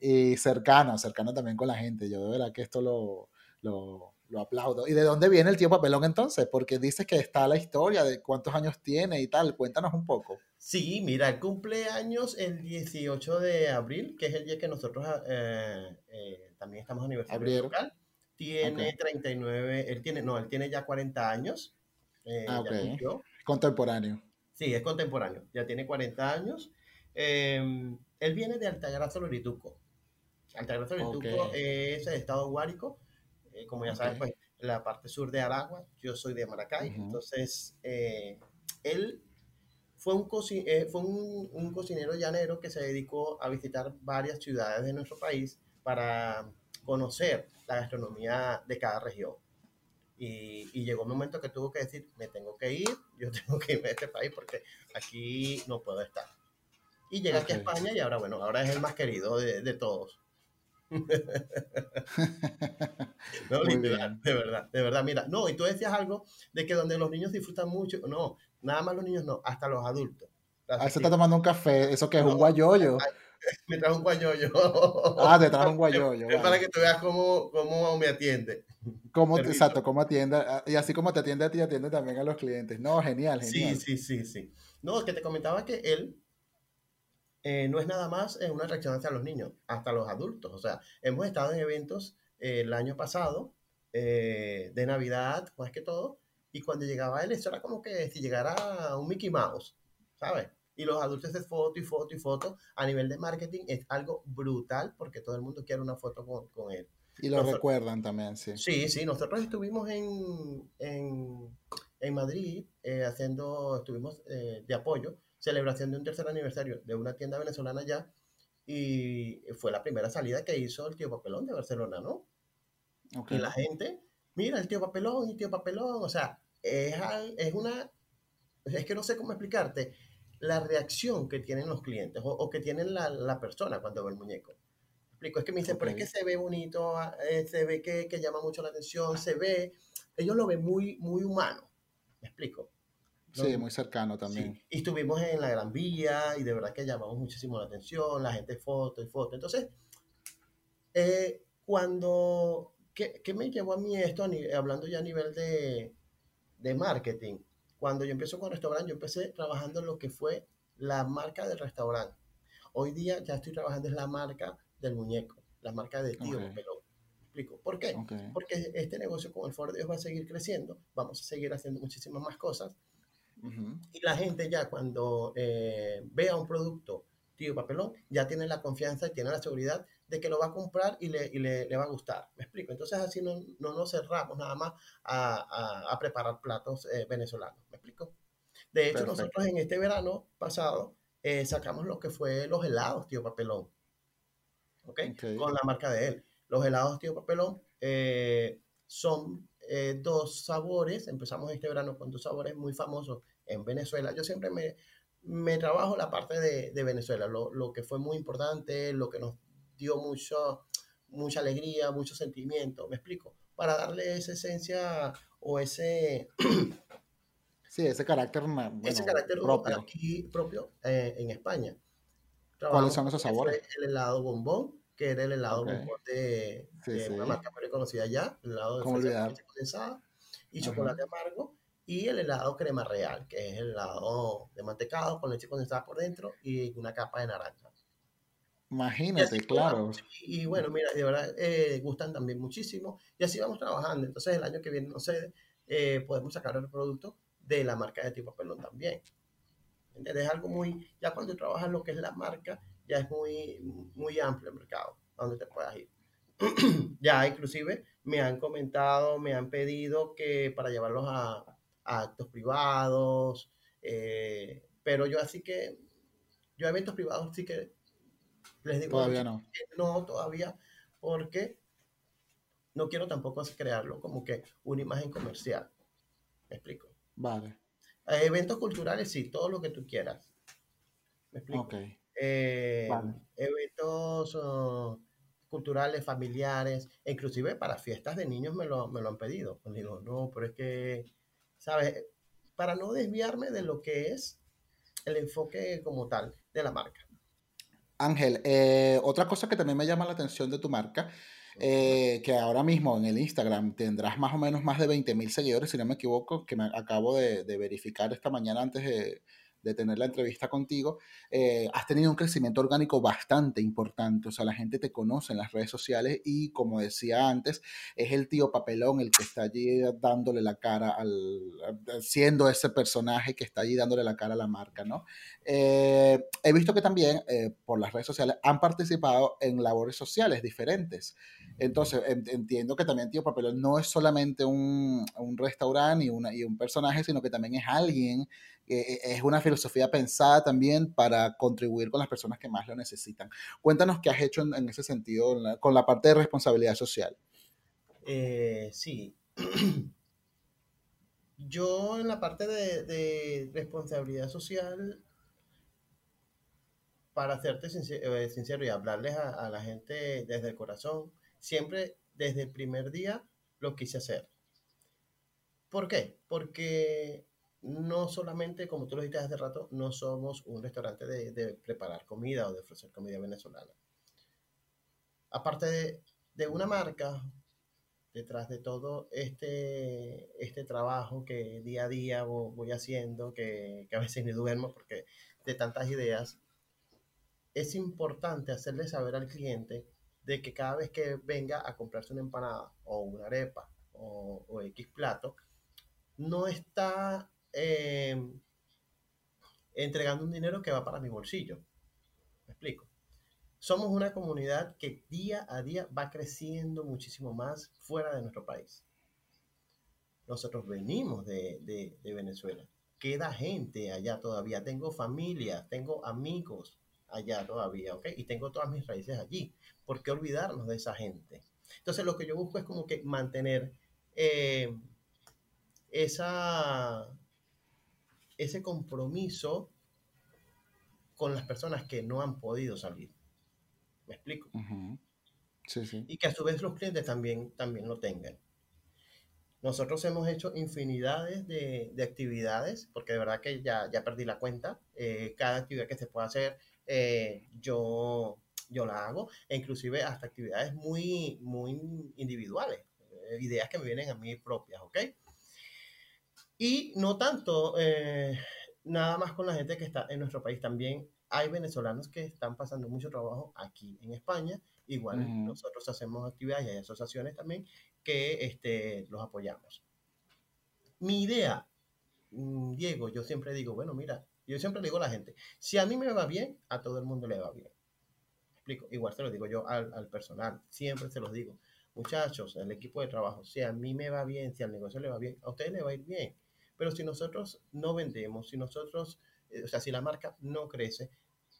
A: y cercano, cercano también con la gente. Yo de verdad que esto lo, lo, lo aplaudo. ¿Y de dónde viene el tío Papelón entonces? Porque dices que está la historia de cuántos años tiene y tal. Cuéntanos un poco.
B: Sí, mira, cumple años el 18 de abril, que es el día que nosotros eh, eh, también estamos aniversario local. Tiene 39, él tiene, no, él tiene ya 40 años.
A: Eh, ah, Contemporáneo.
B: Sí, es contemporáneo. Ya tiene 40 años. Em, él viene de Altagracia, Lorituco. Altagracia, Lorituco es el estado Guárico eh, como ya sabes, pues la parte sur de Aragua, yo soy de Maracay, entonces eh, él fue, un, eh, fue un, cocinero llanero que se dedicó a visitar varias ciudades de nuestro país para conocer la gastronomía de cada región. Y, llegó un momento que tuvo que decir, me tengo que ir, yo tengo que irme a este país porque aquí no puedo estar. Y llega aquí a España y ahora, bueno, ahora es el más querido de, de todos. no, literal, de verdad, de verdad. Mira, no, y tú decías algo de que donde los niños disfrutan mucho, no, nada más los niños no, hasta los adultos.
A: Ah, se está tomando un café, ¿eso que es un guayoyo?
B: Me trajo un guayoyo.
A: Ah, te trajo un guayoyo.
B: Es para que tú veas cómo, cómo me atiende.
A: Cómo, exacto, cómo atiende, ah, y así como te atiende a ti, atiende también a los clientes. No, genial, genial.
B: Sí, sí, sí, sí. No, es que te comentaba que él eh, no es nada más eh, una reacción hacia los niños, hasta los adultos. O sea, hemos estado en eventos eh, el año pasado de Navidad, más que todo, y cuando llegaba él, eso era como que si llegara un Mickey Mouse, ¿sabes? Y los adultos de foto y foto y foto, a nivel de marketing es algo brutal porque todo el mundo quiere una foto con, con él.
A: Y lo recuerdan también, sí.
B: Sí, sí, nosotros estuvimos en, en, en Madrid haciendo, estuvimos de apoyo celebración de un tercer aniversario de una tienda venezolana ya y fue la primera salida que hizo el tío Papelón de Barcelona, ¿no? Y la gente, mira, el tío Papelón y tío Papelón, o sea, es, es una, es que no sé cómo explicarte la reacción que tienen los clientes o, que tienen la, la, persona cuando ve el muñeco. Explico, es que me dicen, pero es que se ve bonito, ah, eh, se ve que, que, llama mucho la atención, se ve, ellos lo ven muy, muy humano, me explico.
A: Sí, muy cercano también.
B: Y estuvimos en la Gran Vía y de verdad que llamamos muchísimo la atención, la gente foto y foto. Entonces, eh, cuando, ¿qué, ¿qué, me llevó a mí esto, hablando ya a nivel de, de marketing? Cuando yo empecé con restaurante, yo empecé trabajando en lo que fue la marca del restaurante. Hoy día ya estoy trabajando en la marca del muñeco, la marca de tío okay. explico. ¿Por qué? Porque este negocio con el Ford Dios va a seguir creciendo, vamos a seguir haciendo muchísimas más cosas y la gente ya cuando eh, vea un producto tío papelón, ya tiene la confianza y tiene la seguridad de que lo va a comprar y le, y le, le va a gustar. ¿Me explico? Entonces así no, no nos cerramos nada más a, a, a preparar platos eh, venezolanos. ¿Me explico? De hecho, Perfecto. nosotros en este verano pasado eh, sacamos lo que fue los helados tío papelón. ¿Okay? ¿Ok? Con la marca de él. Los helados tío papelón eh, son dos sabores. Empezamos este verano con dos sabores muy famosos en Venezuela. Yo siempre me, me trabajo la parte de, de Venezuela, lo, lo, que fue muy importante, lo que nos dio mucho, mucha alegría, mucho sentimiento, me explico, para darle esa esencia o ese...
A: sí, ese carácter, bueno,
B: ese carácter propio, aquí, propio eh, en España.
A: ¿Cuáles son esos sabores?
B: El helado bombón, que era el helado bombón de, una marca muy reconocida ya, el helado de leche condensada y chocolate amargo, y el helado crema real, que es el helado de mantecado con leche condensada por dentro y una capa de naranja.
A: Imagínate, claro.
B: Y, bueno, mira, de verdad eh, gustan también muchísimo y así vamos trabajando. Entonces el año que viene, no sé, eh, podemos sacar el producto de la marca de tipo pelón también. Es algo muy, ya cuando trabajas lo que es la marca, ya es muy, muy amplio el mercado, a donde te puedas ir. ya inclusive me han comentado, me han pedido que para llevarlos a, actos privados, eh, pero yo así que, yo a eventos privados sí que les digo
A: todavía no.
B: no todavía, porque no quiero tampoco crearlo como que una imagen comercial. ¿Me explico?
A: Vale.
B: eventos culturales, sí, todo lo que tú quieras. ¿Me explico? Eh, eventos uh, culturales, familiares, inclusive para fiestas de niños me lo, me lo han pedido. digo, no, pero es que, ¿sabes? Para no desviarme de lo que es el enfoque como tal de la marca.
A: Ángel, eh, otra cosa que también me llama la atención de tu marca, eh, que ahora mismo en el Instagram tendrás más o menos más de 20 mil seguidores, si no me equivoco, que me acabo de verificar esta mañana antes de, de tener la entrevista contigo, eh, has tenido un crecimiento orgánico bastante importante. O sea, la gente te conoce en las redes sociales y, como decía antes, es el tío papelón el que está allí dándole la cara al, siendo ese personaje que está allí dándole la cara a la marca, ¿no? Eh, he visto que también eh, por las redes sociales han participado en labores sociales diferentes. Entonces, entiendo que también Tío Papelón no es solamente un, un restaurante y, una, y un personaje, sino que también es alguien eh, es una filosofía pensada también para contribuir con las personas que más lo necesitan. Cuéntanos qué has hecho en, ese sentido con la parte de responsabilidad social.
B: Eh, sí. Yo en la parte de, responsabilidad social, para eh, sincero, y hablarles a, la gente desde el corazón, siempre desde el primer día lo quise hacer. ¿Por qué? Porque no solamente, como tú lo dijiste hace rato, no somos un restaurante de, preparar comida o de ofrecer comida venezolana. Aparte de, una marca, detrás de todo este, este trabajo que día a día voy haciendo, que, que a veces ni duermo porque de tantas ideas, es importante hacerle saber al cliente de que cada vez que venga a comprarse una empanada o una arepa o, o X plato, no está Em, entregando un dinero que va para mi bolsillo. ¿Me explico? Somos una comunidad que día a día va creciendo muchísimo más fuera de nuestro país. Nosotros venimos de, de Venezuela. Queda gente allá todavía. Tengo familia, tengo amigos allá todavía, ¿ok? Y tengo todas mis raíces allí. ¿Por qué olvidarnos de esa gente? Entonces lo que yo busco es como que mantener eh, esa, ese compromiso con las personas que no han podido salir. ¿Me explico?
A: sí, sí.
B: Y que a su vez los clientes también, también lo tengan. Nosotros hemos hecho infinidades de, actividades, porque de verdad que ya, ya perdí la cuenta. Eh, cada actividad que se pueda hacer, eh, yo, yo la hago, e inclusive hasta actividades muy, muy individuales, eh, ideas que me vienen a mí propias, ¿ok? Y no tanto eh, nada más con la gente que está en nuestro país, también hay venezolanos que están pasando mucho trabajo aquí en España. Igual nosotros hacemos actividades y hay asociaciones también que este, los apoyamos. Mi idea, mm, Diego, yo siempre digo, bueno, mira, yo siempre digo a la gente, si a mí me va bien, a todo el mundo le va bien. explico, igual se lo digo yo al, al personal, siempre se los digo, muchachos, el equipo de trabajo, si a mí me va bien, si al negocio le va bien, a ustedes le va a ir bien. Pero si nosotros no vendemos, si nosotros, eh, o sea, si la marca no crece,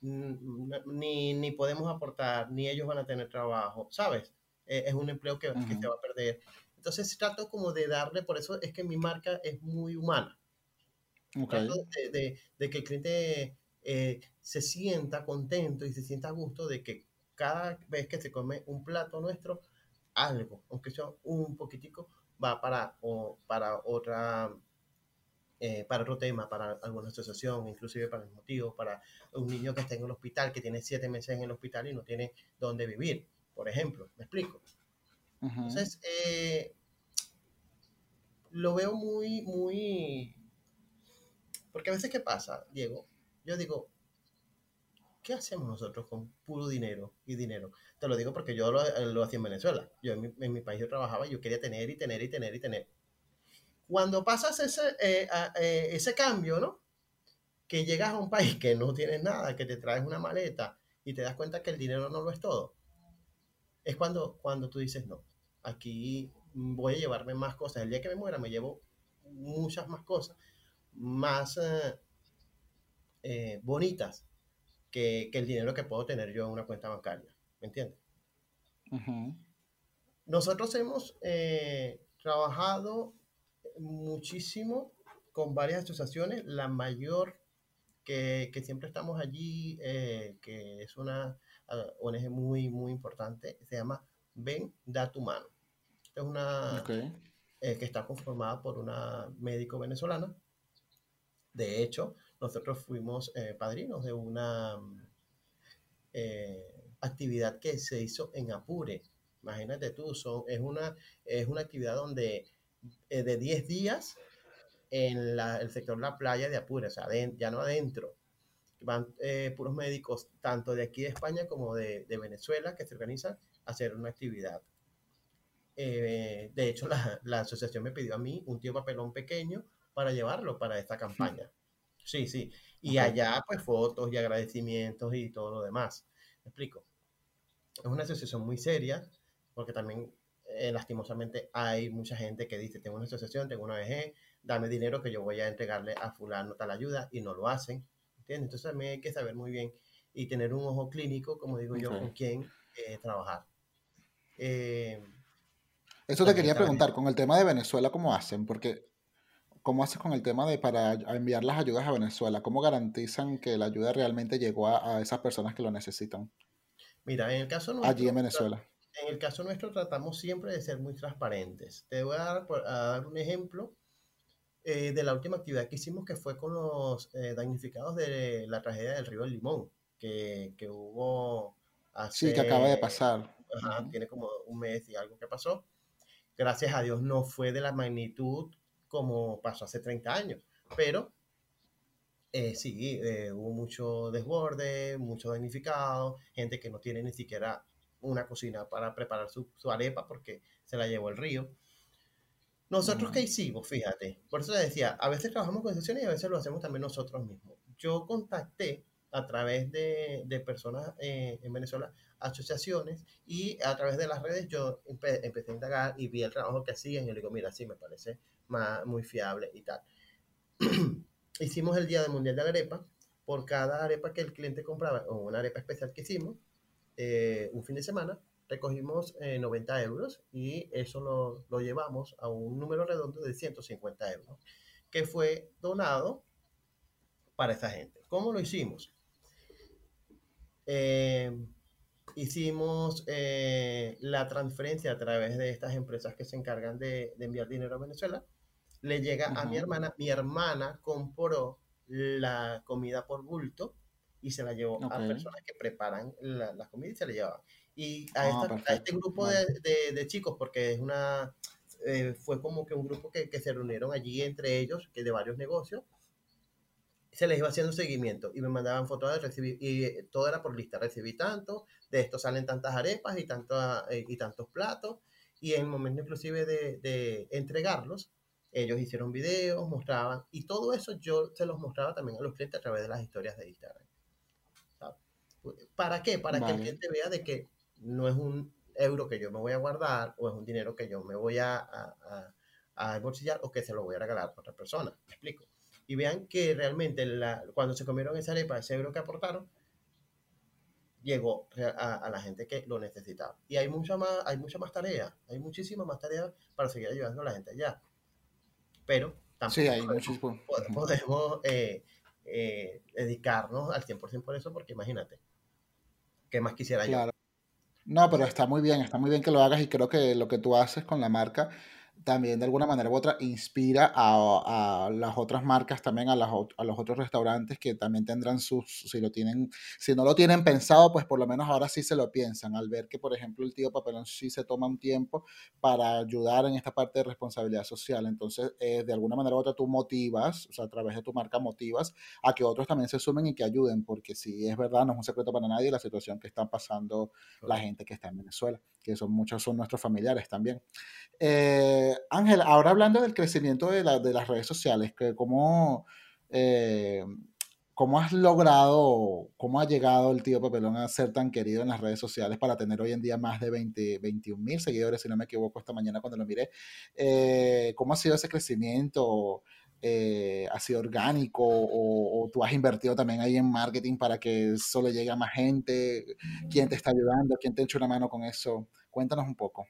B: ni, ni, podemos aportar, ni ellos van a tener trabajo, ¿sabes? Eh, es un empleo que, que, se va a perder. Entonces trato como de darle, por eso es que mi marca es muy humana. Trato de, de, que el cliente eh, se sienta contento y se sienta a gusto de que cada vez que se come un plato nuestro, algo, aunque sea un poquitico, va para, o, para otra eh, para otro tema, para alguna asociación, inclusive para el motivo, para un niño que está en el hospital, que tiene siete meses en el hospital y no tiene dónde vivir, por ejemplo. ¿Me explico? Entonces, eh, lo veo muy, muy... Porque a veces, ¿qué pasa, Diego? Yo digo, ¿qué hacemos nosotros con puro dinero y dinero? Te lo digo porque yo lo, lo hacía en Venezuela. Yo en mi, en mi, país yo trabajaba y yo quería tener y tener y tener y tener. Cuando pasas ese, eh, eh, ese cambio, ¿no? Que llegas a un país que no tienes nada, que te traes una maleta y te das cuenta que el dinero no lo es todo, es cuando, cuando tú dices, no, aquí voy a llevarme más cosas. El día que me muera me llevo muchas más cosas, más eh, bonitas que, que, el dinero que puedo tener yo en una cuenta bancaria. ¿Me entiendes? Nosotros hemos trabajado muchísimo con varias asociaciones, la mayor que, que siempre estamos allí, eh, que es una ONG muy, muy importante, se llama Ven, da tu mano. Es una eh, que está conformada por una médico venezolana. De hecho, nosotros fuimos eh, padrinos de una actividad que se hizo en Apure. Imagínate tú, son, es, una, es una actividad donde eh, de 10 días en la, el sector de la playa de Apure, o sea, ya no adentro. Van eh, puros médicos, tanto de aquí de España como de, de Venezuela, que se organizan a hacer una actividad. Eh, de hecho, la, la, asociación me pidió a mí un tío papelón pequeño para llevarlo para esta campaña. Sí, sí. Y allá, pues, fotos y agradecimientos y todo lo demás. ¿Me explico? Es una asociación muy seria, porque también eh, lastimosamente hay mucha gente que dice, tengo una asociación, tengo una ONG, dame dinero que yo voy a entregarle a fulano tal ayuda y no lo hacen. ¿entiendes? Entonces también hay que saber muy bien y tener un ojo clínico, como digo yo, con quién eh, trabajar.
A: Eh, Eso te quería preguntar, con el tema de Venezuela, ¿cómo hacen? Porque, ¿cómo haces con el tema de para enviar las ayudas a Venezuela? ¿Cómo garantizan que la ayuda realmente llegó a, a esas personas que lo necesitan?
B: Mira, en el caso
A: nuestro, allí en Venezuela
B: en el caso nuestro tratamos siempre de ser muy transparentes. Te voy a dar, un ejemplo eh, de la última actividad que hicimos que fue con los eh, damnificados de la tragedia del río Limón, que, que hubo
A: hace... Sí, que acaba de pasar.
B: Ajá, Tiene como un mes y algo que pasó. Gracias a Dios no fue de la magnitud como pasó hace 30 años, pero eh, sí, hubo mucho desborde, mucho damnificado, gente que no tiene ni siquiera una cocina para preparar su, arepa porque se la llevó el río. Nosotros, ¿qué hicimos? Fíjate, por eso les decía, a veces trabajamos con sesiones y a veces lo hacemos también nosotros mismos. Yo contacté a través de, de personas eh, en Venezuela, asociaciones, y a través de las redes yo empecé a indagar y vi el trabajo que hacían y le digo, mira, sí, me parece más, muy fiable y tal. hicimos el Día del Mundial de la Arepa, por cada arepa que el cliente compraba, o una arepa especial que hicimos, eh, un fin de semana, recogimos 90 eh, euros y eso lo, lo, llevamos a un número redondo de 150 euros, que fue donado para esta gente. ¿Cómo lo hicimos? Eh, hicimos la transferencia a través de estas empresas que se encargan de, de enviar dinero a Venezuela. Le llega a mi hermana. Mi hermana compró la comida por bulto y se la llevó a personas que preparan las la comidas y se la llevaban. Y a, ah, este grupo de, de, chicos, porque es una, eh, fue como que un grupo que, que, se reunieron allí entre ellos, que de varios negocios, se les iba haciendo seguimiento y me mandaban fotos de recibir, y eh, todo era por lista, recibí tanto, de esto salen tantas arepas y, tanto, eh, y tantos platos, y en el momento inclusive de, de entregarlos, ellos hicieron videos, mostraban, y todo eso yo se los mostraba también a los clientes a través de las historias de Instagram. ¿Para qué? Para que el cliente vea de que no es un euro que yo me voy a guardar o es un dinero que yo me voy a, a, a, bolsillar o que se lo voy a regalar a otra persona. ¿Me explico? Y vean que realmente la, cuando se comieron esa arepa, ese euro que aportaron, llegó a, la gente que lo necesitaba. Y hay mucha más, hay mucha más tarea, hay muchísimas más tareas para seguir ayudando a la gente allá. Pero
A: tampoco sí, hay podemos,
B: podemos eh, eh, dedicarnos al 100% por eso, porque imagínate, ¿Qué más quisiera claro. yo?
A: No, pero está muy bien, está muy bien que lo hagas y creo que lo que tú haces con la marca también de alguna manera u otra inspira a, a las otras marcas también, a, las, a, los otros restaurantes que también tendrán sus, si lo tienen, si no lo tienen pensado, pues por lo menos ahora sí se lo piensan, al ver que, por ejemplo, el tío Papelón sí se toma un tiempo para ayudar en esta parte de responsabilidad social. Entonces, eh, de alguna manera u otra tú motivas, o sea, a través de tu marca motivas a que otros también se sumen y que ayuden, porque si es verdad, no es un secreto para nadie la situación que están pasando la gente que está en Venezuela, que son muchos son nuestros familiares también. Eh, Ángel, ahora hablando del crecimiento de, de las redes sociales, que cómo, eh, ¿cómo has logrado, cómo ha llegado el tío Papelón a ser tan querido en las redes sociales para tener hoy en día más de 20, 21 mil seguidores, si no me equivoco, esta mañana cuando lo miré? Eh, ¿Cómo ha sido ese crecimiento? Eh, ¿Ha sido orgánico o, o, tú has invertido también ahí en marketing para que eso le llegue a más gente? ¿Quién te está ayudando? ¿Quién te echa una mano con eso? Cuéntanos un poco.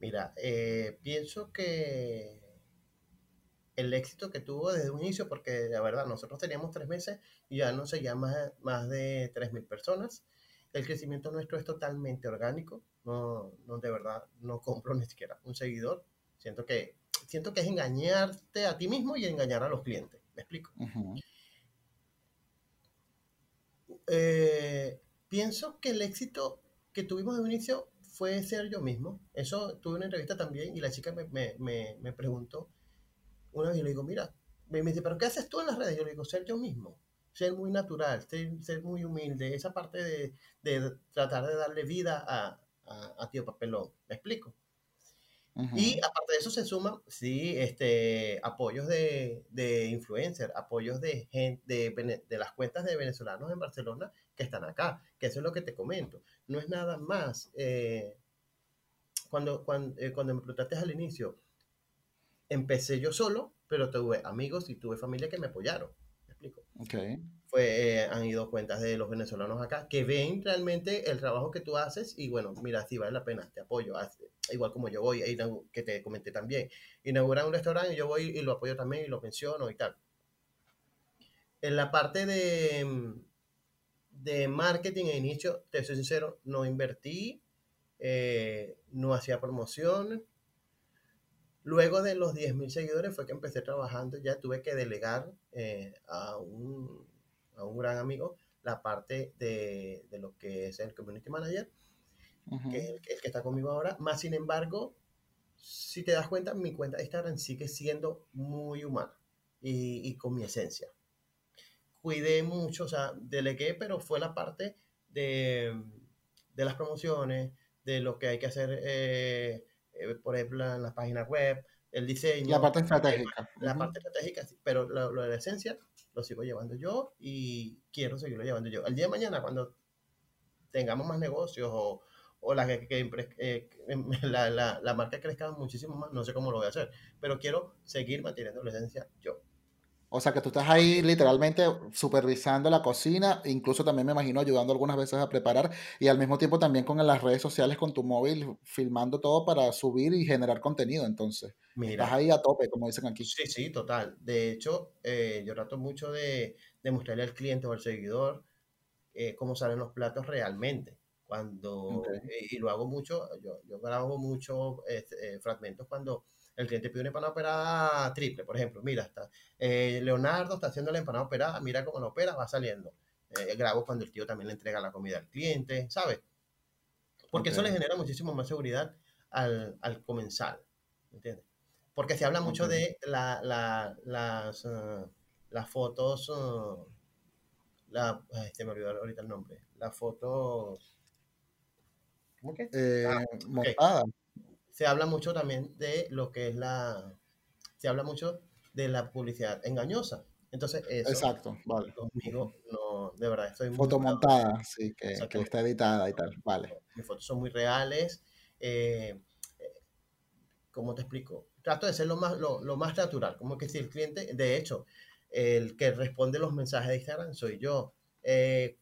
B: Mira, eh, pienso que el éxito que tuvo desde un inicio, porque la verdad nosotros teníamos tres meses y ya no seguían más, más de 3.000 personas. El crecimiento nuestro es totalmente orgánico, no, no de verdad no compro ni siquiera un seguidor. Siento que, siento que es engañarte a ti mismo y engañar a los clientes. ¿Me explico? Uh -huh. eh, pienso que el éxito que tuvimos de un inicio fue ser yo mismo. Eso tuve una entrevista también y la chica me, me, me, me preguntó una vez y le digo, mira, me, dice, pero ¿qué haces tú en las redes? Yo le digo, ser yo mismo, ser muy natural, ser, ser muy humilde, esa parte de, de, tratar de darle vida a, a, a Tío Papelón. ¿Me explico? Uh -huh. Y aparte de eso se suman, sí, este, apoyos de, de influencer, apoyos de, gente, de, de las cuentas de venezolanos en Barcelona que están acá, que eso es lo que te comento. No es nada más. Eh, cuando, cuando, eh, cuando me preguntaste al inicio, empecé yo solo, pero tuve amigos y tuve familia que me apoyaron. ¿Me explico?
A: Okay.
B: Fue, eh, han ido cuentas de los venezolanos acá que ven realmente el trabajo que tú haces y bueno, mira, sí vale la pena, te apoyo. Igual como yo voy, que te comenté también, inauguran un restaurante y yo voy y lo apoyo también y lo menciono y tal. En la parte de, de marketing e inicio, te soy sincero, no invertí, eh, no hacía promoción. Luego de los 10.000 seguidores fue que empecé trabajando, ya tuve que delegar eh, a, un, a, un, gran amigo la parte de, de, lo que es el community manager, uh -huh. que es el, el, que está conmigo ahora. Más sin embargo, si te das cuenta, mi cuenta de Instagram sigue siendo muy humana y, y con mi esencia cuidé mucho, o sea, delegué, pero fue la parte de, de las promociones, de lo que hay que hacer, eh, eh, por ejemplo, en las páginas web, el diseño.
A: La parte estratégica.
B: La uh -huh. parte estratégica, sí, pero lo, lo, de la esencia lo sigo llevando yo y quiero seguirlo llevando yo. El día de mañana, cuando tengamos más negocios o, o la, que, que eh, la, la, la marca crezca muchísimo más, no sé cómo lo voy a hacer, pero quiero seguir manteniendo la esencia yo.
A: O sea que tú estás ahí literalmente supervisando la cocina, incluso también me imagino ayudando algunas veces a preparar y al mismo tiempo también con las redes sociales con tu móvil filmando todo para subir y generar contenido. Entonces, Mira, estás ahí a tope, como dicen aquí.
B: Sí, sí, total. De hecho, eh, yo trato mucho de, de, mostrarle al cliente o al seguidor eh, cómo salen los platos realmente. Cuando, okay. eh, y lo hago mucho, yo, yo grabo muchos este, fragmentos cuando el cliente pide una empanada operada triple, por ejemplo, mira, está, eh, Leonardo está haciendo la empanada operada, mira cómo la opera, va saliendo. Eh, grabo cuando el tío también le entrega la comida al cliente, ¿sabes? Porque okay. eso le genera muchísimo más seguridad al, al comensal, ¿entiendes? Porque se habla mucho okay. de la, la, las, uh, las fotos, uh, la, ay, se me olvidó ahorita el nombre, las fotos...
A: ¿Cómo que? Eh, ah, okay
B: se habla mucho también de lo que es la, se habla mucho de la publicidad engañosa. Entonces, eso
A: Exacto, vale.
B: conmigo no, de verdad, estoy
A: Fotomontada, muy sí, que, que, está editada y tal, vale.
B: Mis fotos son muy reales. Eh, ¿Cómo te explico? Trato de ser lo más, lo, lo, más natural, como que si el cliente, de hecho, el que responde los mensajes de Instagram soy yo. Eh,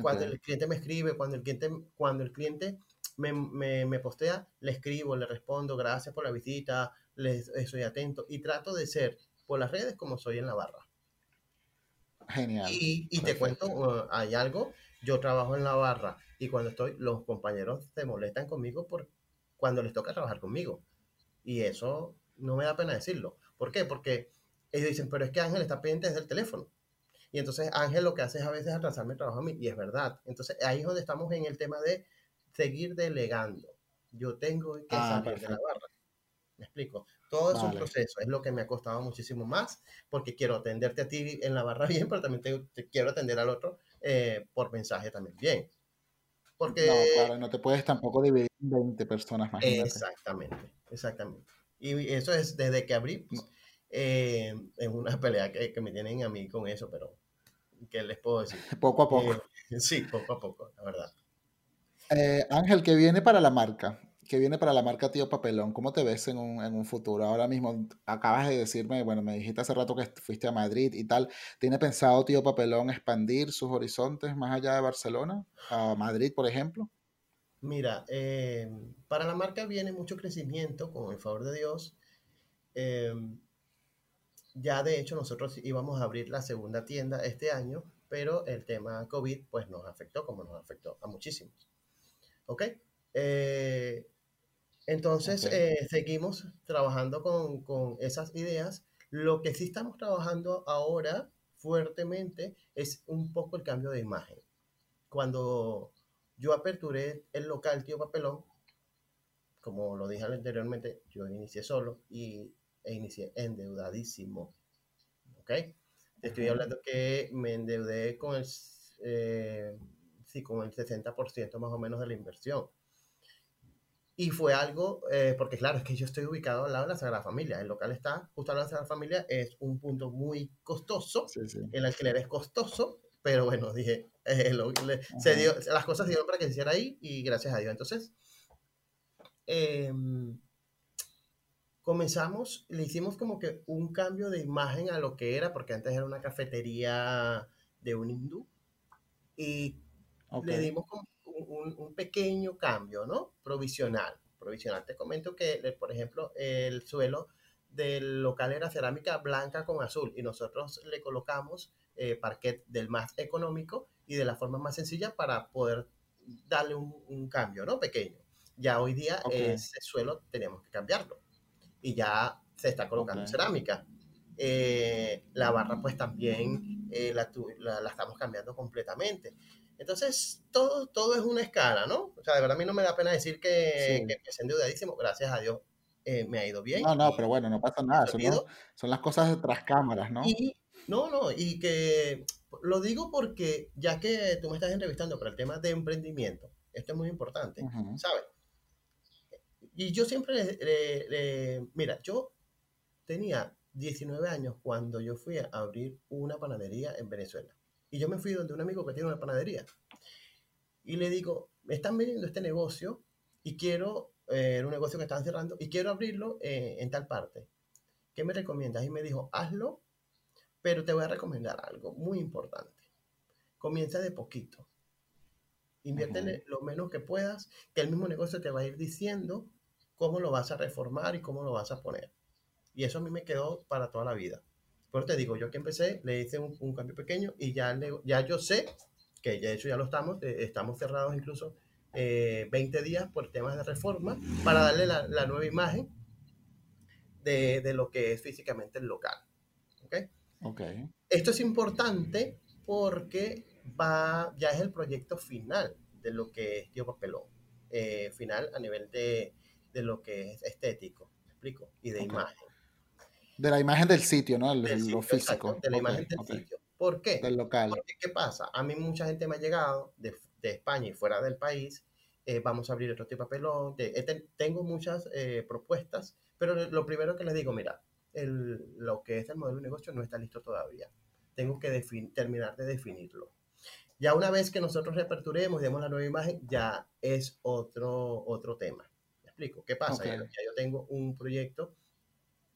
B: cuando okay. el cliente me escribe, cuando el cliente, cuando el cliente me, me, me, postea, le escribo, le respondo, gracias por la visita, les, estoy atento y trato de ser por las redes como soy en la barra.
A: Genial.
B: Y, y te cuento, uh, hay algo, yo trabajo en la barra y cuando estoy, los compañeros se molestan conmigo por cuando les toca trabajar conmigo. Y eso no me da pena decirlo. ¿Por qué? Porque ellos dicen, pero es que Ángel está pendiente desde el teléfono. Y entonces Ángel lo que hace es a veces atrasarme el trabajo a mí, y es verdad. Entonces ahí es donde estamos en el tema de seguir delegando. Yo tengo que ah, salir de la barra. ¿Me explico? Todo es un proceso, es lo que me ha costado muchísimo más, porque quiero atenderte a ti en la barra bien, pero también te, quiero atender al otro eh, por mensaje también bien. Porque...
A: No, claro, no te puedes tampoco dividir en 20 personas más.
B: Exactamente, exactamente. Y eso es desde que abrí, pues, eh, en una pelea que, que, me tienen a mí con eso, pero ¿qué les puedo decir?
A: Poco a poco.
B: Eh, sí, poco a poco, la verdad.
A: Eh, Ángel, ¿qué viene para la marca? ¿Qué viene para la marca Tío Papelón? ¿Cómo te ves en un, en un, futuro? Ahora mismo acabas de decirme, bueno, me dijiste hace rato que fuiste a Madrid y tal. ¿Tiene pensado Tío Papelón expandir sus horizontes más allá de Barcelona? ¿A Madrid, por ejemplo?
B: Mira, eh, para la marca viene mucho crecimiento, con el favor de Dios. Eh, ya de hecho nosotros íbamos a abrir la segunda tienda este año, pero el tema COVID pues nos afectó como nos afectó a muchísimos. ¿Ok? Eh, entonces eh, seguimos trabajando con, con esas ideas. Lo que sí estamos trabajando ahora fuertemente es un poco el cambio de imagen. Cuando yo aperturé el local Tío Papelón, como lo dije anteriormente, yo inicié solo y e inicié endeudadísimo. ¿Ok? Te estoy hablando que me endeudé con el, eh, sí, con el 60% más o menos de la inversión. Y fue algo, eh, porque claro, es que yo estoy ubicado al lado de la Sagrada Familia. El local está justo al lado de la Sagrada Familia, es un punto muy costoso. El alquiler es costoso, pero bueno, dije, eh, se dio, las cosas se dieron para que se hiciera ahí y gracias a Dios. Entonces, eh, comenzamos, le hicimos como que un cambio de imagen a lo que era, porque antes era una cafetería de un hindú, y le dimos un, un, pequeño cambio, ¿no? Provisional. Provisional. Te comento que, por ejemplo, el suelo del local era cerámica blanca con azul y nosotros le colocamos eh, parquet del más económico y de la forma más sencilla para poder darle un, cambio, ¿no? Pequeño. Ya hoy día ese suelo tenemos que cambiarlo y ya se está colocando cerámica. Eh, la barra pues también eh, la, la, estamos cambiando completamente. Entonces, todo, todo es una escala, ¿no? O sea, de verdad a mí no me da pena decir que, que es endeudadísimo, gracias a Dios eh, me ha ido bien.
A: No, no, pero bueno, no pasa nada, son, son, las cosas de tras cámaras, ¿no?
B: Y, no, no, y que lo digo porque ya que tú me estás entrevistando para el tema de emprendimiento, esto es muy importante, ¿sabes? Y yo siempre le, Mira, yo tenía 19 años cuando yo fui a abrir una panadería en Venezuela. Y yo me fui donde un amigo que tiene una panadería. Y le digo, me están vendiendo este negocio y quiero, eh, un negocio que están cerrando, y quiero abrirlo eh, en tal parte. ¿Qué me recomiendas? Y me dijo, hazlo, pero te voy a recomendar algo muy importante. Comienza de poquito. Inviértele lo menos que puedas, que el mismo negocio te va a ir diciendo cómo lo vas a reformar y cómo lo vas a poner. Y eso a mí me quedó para toda la vida. Pero te digo, yo que empecé, le hice un, cambio pequeño y ya, ya yo sé que de hecho ya lo estamos, eh, estamos cerrados incluso 20 eh, días por temas de reforma para darle la, nueva imagen de, de, lo que es físicamente el local. ¿Okay?
A: Okay.
B: Esto es importante porque va, ya es el proyecto final de lo que es Tío Papelón. Eh, final a nivel de, de lo que es estético, ¿me explico? Y de imagen.
A: De la imagen del sitio, ¿no? lo físico.
B: de la imagen del sitio. ¿Por qué?
A: Del local.
B: Porque, ¿qué pasa? A mí mucha gente me ha llegado de, de España y fuera del país. Eh, vamos a abrir otro tipo de papelón. Eh, tengo muchas eh, propuestas, pero lo primero que les digo, mira, el, lo que es el modelo de negocio no está listo todavía. Tengo que terminar de definirlo. Ya una vez que nosotros reaperturemos y demos la nueva imagen, ya es otro, otro tema explico. ¿Qué pasa? Ya, yo tengo un proyecto,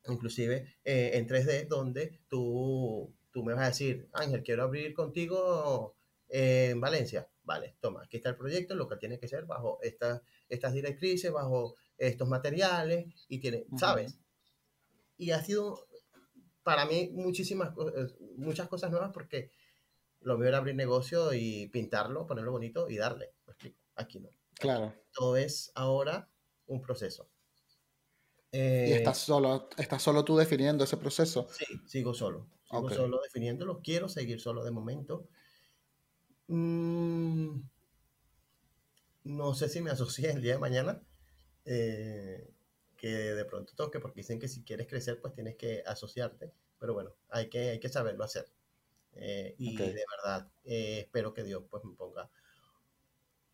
B: inclusive eh, en 3D, donde tú, tú me vas a decir, Ángel, quiero abrir contigo en Valencia. Vale, toma, aquí está el proyecto, lo que tiene que ser bajo estas, estas directrices, bajo estos materiales, y tiene, ¿sabes? Y ha sido para mí muchísimas eh, muchas cosas nuevas porque lo veo era abrir negocio y pintarlo, ponerlo bonito y darle. Aquí no.
A: Claro.
B: Todo es ahora un proceso.
A: ¿Y estás solo, estás solo tú definiendo ese proceso?
B: Sí, sigo solo. Sigo solo definiéndolo. Quiero seguir solo de momento. Mm, no sé si me asocié el día de mañana. Eh, que de pronto toque, porque dicen que si quieres crecer, pues tienes que asociarte. Pero bueno, hay que, hay que saberlo hacer. Eh, y de verdad, eh, espero que Dios pues me ponga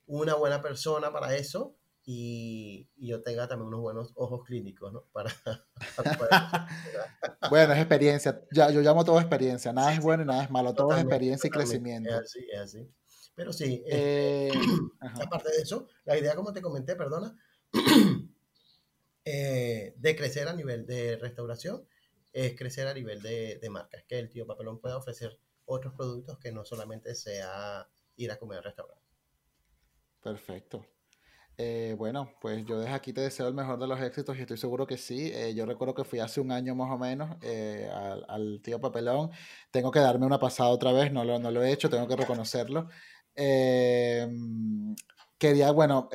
B: una buena persona para eso y, yo tenga también unos buenos ojos clínicos, ¿no? Para,
A: bueno, es experiencia. Ya, yo llamo todo experiencia. Nada es bueno y nada es malo. Todo es experiencia y crecimiento.
B: Es así, es así. Pero sí, este, eh, aparte de eso, la idea, como te comenté, perdona, eh, de crecer a nivel de restauración es crecer a nivel de, de marca. Es que el tío Papelón pueda ofrecer otros productos que no solamente sea ir a comer al restaurante.
A: Perfecto. Eh, bueno, pues yo desde aquí te deseo el mejor de los éxitos y estoy seguro que sí. Eh, yo recuerdo que fui hace un año más o menos eh, al, tío Papelón. Tengo que darme una pasada otra vez, no lo, no lo he hecho, tengo que reconocerlo. Quería, bueno,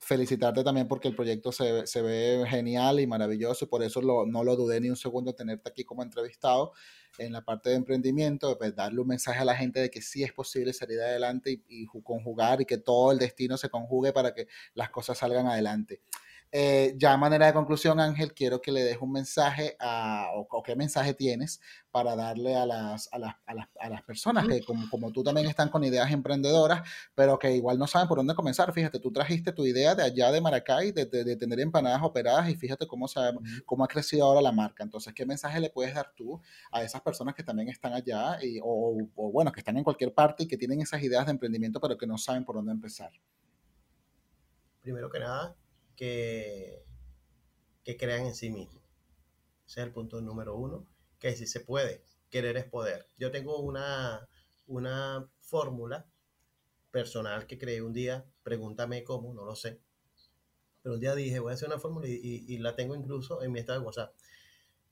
A: felicitarte también porque el proyecto se, se, ve genial y maravilloso y por eso no lo dudé ni un segundo tenerte aquí como entrevistado en la parte de emprendimiento, pues darle un mensaje a la gente de que sí es posible salir adelante y, y conjugar y que todo el destino se conjugue para que las cosas salgan adelante. Eh, ya a manera de conclusión, Ángel, quiero que le des un mensaje a, o, qué mensaje tienes para darle a las, a las, a las, a las personas que como, como, tú también están con ideas emprendedoras, pero que igual no saben por dónde comenzar. Fíjate, tú trajiste tu idea de allá de Maracay, de, de, tener empanadas operadas y fíjate cómo, se, cómo ha crecido ahora la marca. Entonces, ¿qué mensaje le puedes dar tú a esas personas que también están allá y, o, o bueno, que están en cualquier parte y que tienen esas ideas de emprendimiento, pero que no saben por dónde empezar?
B: Primero que nada, que, crean en sí mismos. Ese es el punto número uno, que si se puede, querer es poder. Yo tengo una, una fórmula personal que creé un día, pregúntame cómo, no lo sé. Pero un día dije, voy a hacer una fórmula y, la tengo incluso en mi estado de WhatsApp.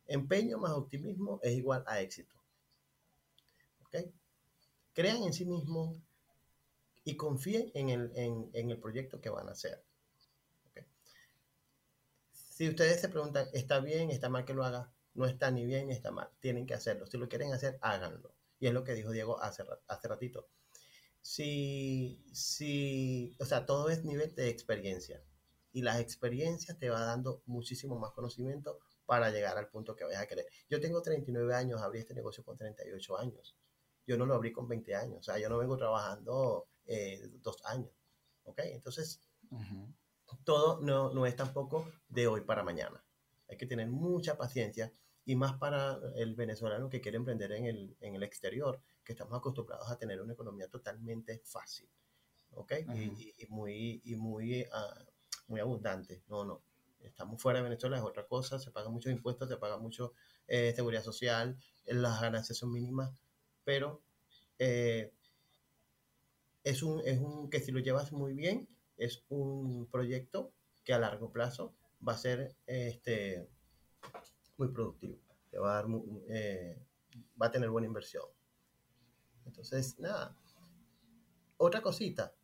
B: Empeño más optimismo es igual a éxito. ¿Ok? Crean en sí mismos y confíen en el, en el proyecto que van a hacer. Si ustedes se preguntan, ¿está bien, está mal que lo haga? No está ni bien ni está mal. Tienen que hacerlo. Si lo quieren hacer, háganlo. Y es lo que dijo Diego hace, hace ratito. Si, si, o sea, todo es nivel de experiencia. Y las experiencias te va dando muchísimo más conocimiento para llegar al punto que vayas a querer. Yo tengo 39 años, abrí este negocio con 38 años. Yo no lo abrí con 20 años. O sea, yo no vengo trabajando eh, dos años. ¿Ok? Entonces, todo no, no es tampoco de hoy para mañana. Hay que tener mucha paciencia y más para el venezolano que quiere emprender en el, en el exterior, que estamos acostumbrados a tener una economía totalmente fácil, ¿ok? y, muy, y muy, uh, muy abundante. No, no. Estamos fuera de Venezuela, es otra cosa, se pagan muchos impuestos, se paga mucho eh, seguridad social, las ganancias son mínimas, pero eh, es, un, es un que si lo llevas muy bien, es un proyecto que a largo plazo va a ser este, muy productivo, va a, dar, eh, va a tener buena inversión. Entonces, nada, otra cosita,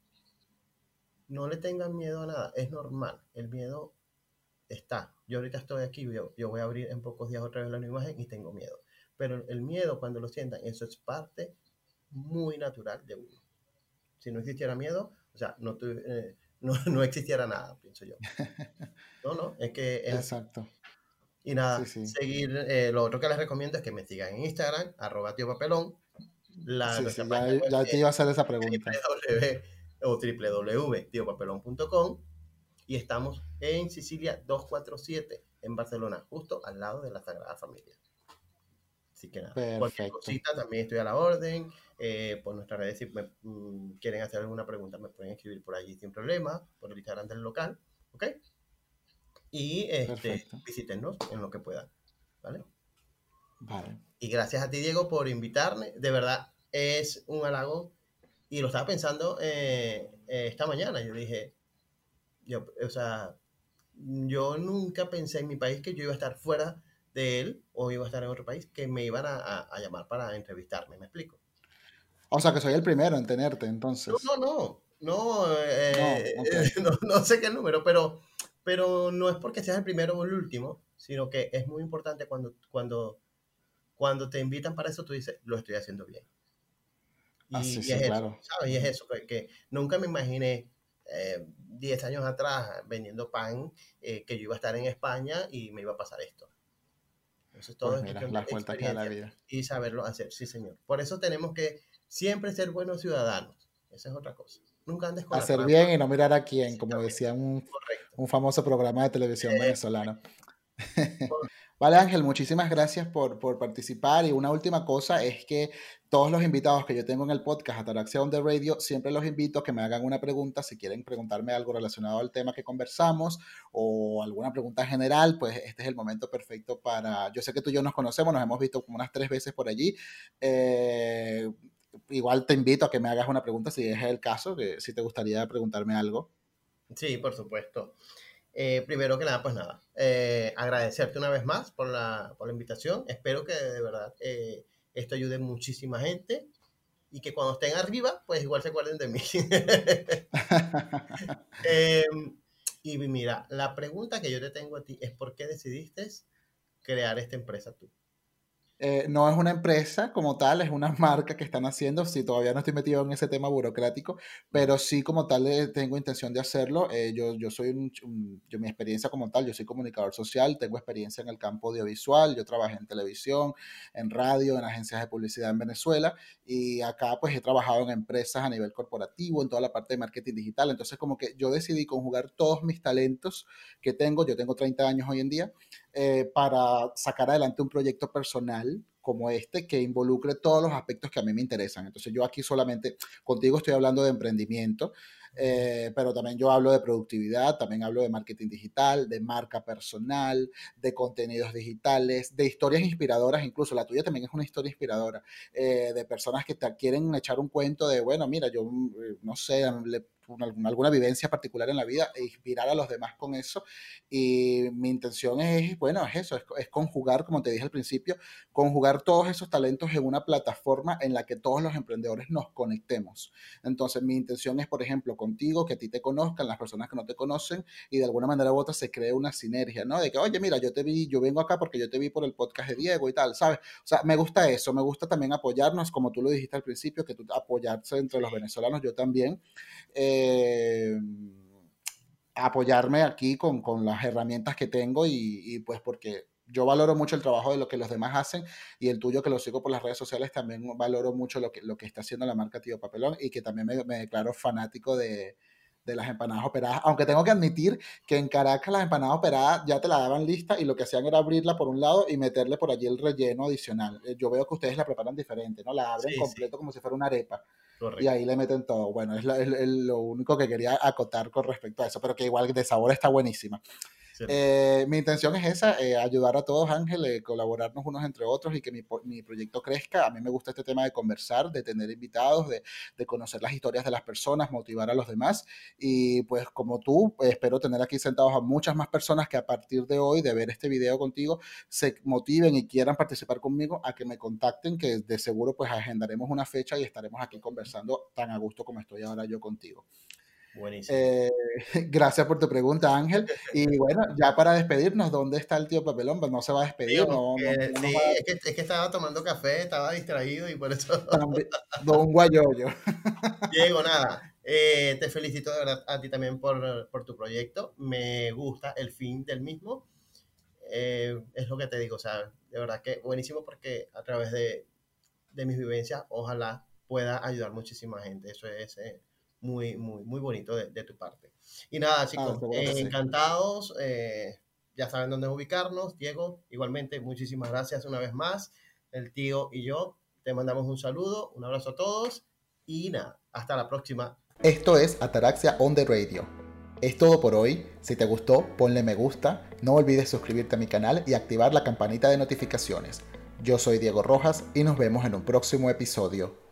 B: no le tengan miedo a nada, es normal, el miedo está. Yo ahorita estoy aquí, yo, voy a abrir en pocos días otra vez la nueva imagen y tengo miedo. Pero el miedo, cuando lo sientan, eso es parte muy natural de uno. Si no existiera miedo, o sea, no, eh, no, no existiera nada, pienso yo. No, no, es que...
A: Exacto.
B: Y nada, seguir, eh, lo otro que les recomiendo es que me sigan en Instagram, arroba tío papelón.
A: La, sí, ya, te iba a hacer esa pregunta.
B: o www.tiopapelón.com y estamos en Sicilia 247 en Barcelona, justo al lado de la Sagrada Familia. Así que nada, Perfecto. cualquier cosita también estoy a la orden. Eh, por nuestras redes, si me, mm, quieren hacer alguna pregunta, me pueden escribir por allí sin problema, por el Instagram del local, ¿ok? Y este, visítenos en lo que puedan, ¿vale?
A: Vale.
B: Y gracias a ti, Diego, por invitarme. De verdad, es un halago. Y lo estaba pensando eh, eh, esta mañana. Yo dije, yo, o sea, yo nunca pensé en mi país que yo iba a estar fuera de él o iba a estar en otro país que me iban a, a llamar para entrevistarme. ¿Me explico?
A: O sea, que soy el primero en tenerte, entonces.
B: No, no, no. No, eh, no, no, sé qué número, pero pero no es porque seas el primero o el último, sino que es muy importante cuando, cuando, cuando te invitan para eso, tú dices, lo estoy haciendo bien. Y,
A: Así,
B: y
A: sí,
B: es eso,
A: claro.
B: ¿sabes? Y es eso, que, que nunca me imaginé eh, 10 años atrás vendiendo pan, eh, que yo iba a estar en España y me iba a pasar esto. Entonces todo
A: Pues
B: es
A: mira, las vueltas que da la vida.
B: y saberlo hacer, sí señor. Por eso tenemos que siempre ser buenos ciudadanos. Esa es otra cosa. Nunca andes con
A: Hacer bien y no mirar a quién, como decía un, un famoso programa de televisión venezolano. Vale, Ángel, muchísimas gracias por, por participar. Y una última cosa es que todos los invitados que yo tengo en el podcast Ataraxia on the Radio, siempre los invito a que me hagan una pregunta. Si quieren preguntarme algo relacionado al tema que conversamos o alguna pregunta general, pues este es el momento perfecto para... Yo sé que tú y yo nos conocemos, nos hemos visto como unas tres veces por allí. Eh, igual te invito a que me hagas una pregunta si es el caso, que si te gustaría preguntarme algo.
B: Sí, por supuesto. Eh, primero que nada, pues nada, eh, agradecerte una vez más por la, por la invitación. Espero que de verdad eh, esto ayude a muchísima gente y que cuando estén arriba, pues igual se acuerden de mí. Y mira, la pregunta que yo te tengo a ti es ¿por qué decidiste crear esta empresa tú?
A: Eh, no es una empresa como tal, es una marca que están haciendo. Sí, todavía no estoy metido en ese tema burocrático, pero sí como tal eh, tengo intención de hacerlo. Eh, yo, yo soy un, un- yo mi experiencia como tal, yo soy comunicador social, tengo experiencia en el campo audiovisual, yo trabajé en televisión, en radio, en agencias de publicidad en Venezuela y acá pues he trabajado en empresas a nivel corporativo, en toda la parte de marketing digital. Entonces como que yo decidí conjugar todos mis talentos que tengo, yo tengo 30 años hoy en día, eh, para sacar adelante un proyecto personal como este que involucre todos los aspectos que a mí me interesan. Entonces yo aquí solamente contigo estoy hablando de emprendimiento, eh, pero también yo hablo de productividad, también hablo de marketing digital, de marca personal, de contenidos digitales, de historias inspiradoras, incluso la tuya también es una historia inspiradora, eh, de personas que te quieren echar un cuento de, bueno, mira, yo eh, no sé, le- una- alguna vivencia particular en la vida e inspirar a los demás con eso. Y mi intención es, bueno, es eso, es, es conjugar, como te dije al principio, conjugar todos esos talentos en una plataforma en la que todos los emprendedores nos conectemos. Entonces, mi intención es, por ejemplo, contigo, que a ti te conozcan, las personas que no te conocen, y de alguna manera u otra se cree una sinergia, ¿no? De que, oye, mira, yo te vi, yo vengo acá porque yo te vi por el podcast de Diego y tal, ¿sabes? O sea, me gusta eso, me gusta también apoyarnos, como tú lo dijiste al principio, que tú apoyarse entre los venezolanos, yo también. Eh, apoyarme aquí con, con las herramientas que tengo y, y, pues porque yo valoro mucho el trabajo de lo que los demás hacen y el tuyo que lo sigo por las redes sociales también valoro mucho lo que, lo que está haciendo la marca Tío Papelón y que también me, me declaro fanático de, de las empanadas operadas, aunque tengo que admitir que en Caracas las empanadas operadas ya te la daban lista y lo que hacían era abrirla por un lado y meterle por allí el relleno adicional. Eh, Yo veo que ustedes la preparan diferente, ¿no? La abren
B: Sí,
A: completo
B: sí.
A: como si fuera una arepa y ahí le meten todo. Bueno, es, la- es- es lo único que quería acotar con respecto a eso, pero que igual de sabor está buenísima. Eh, mi intención es esa, eh, ayudar a todos, Ángel, eh, colaborarnos unos entre otros y que mi, mi proyecto crezca. A mí me gusta este tema de conversar, de tener invitados, de, de conocer las historias de las personas, motivar a los demás. Y pues como tú, eh, espero tener aquí sentados a muchas más personas que a partir de hoy, de ver este video contigo, se motiven y quieran participar conmigo a que me contacten, que de seguro pues agendaremos una fecha y estaremos aquí conversando tan a gusto como estoy ahora yo contigo.
B: Buenísimo.
A: Eh, gracias por tu pregunta, Ángel. Y bueno, ya para despedirnos, ¿dónde está el tío Papelón? Pues no se va a despedir, no, no, no
B: sí,
A: va a
B: es que, es que estaba tomando café, estaba distraído y por eso.
A: Don Guayoyo.
B: Diego, nada, eh, te felicito de verdad a ti también por, por tu proyecto. Me gusta el fin del mismo. Eh, es lo que te digo, o sea, de verdad que buenísimo porque a través de, de mis vivencias, ojalá pueda ayudar muchísima gente. Eso es eh, muy, muy, muy bonito de, de tu parte. Y nada, chicos,
A: seguro que
B: eh, encantados. eh, ya saben dónde ubicarnos. Diego, igualmente, muchísimas gracias una vez más. El tío y yo te mandamos un saludo, un abrazo a todos y nada, hasta la próxima.
A: Esto es Ataraxia on the Radio. Es todo por hoy. Si te gustó, ponle me gusta. No olvides suscribirte a mi canal y activar la campanita de notificaciones. Yo soy Diego Rojas y nos vemos en un próximo episodio.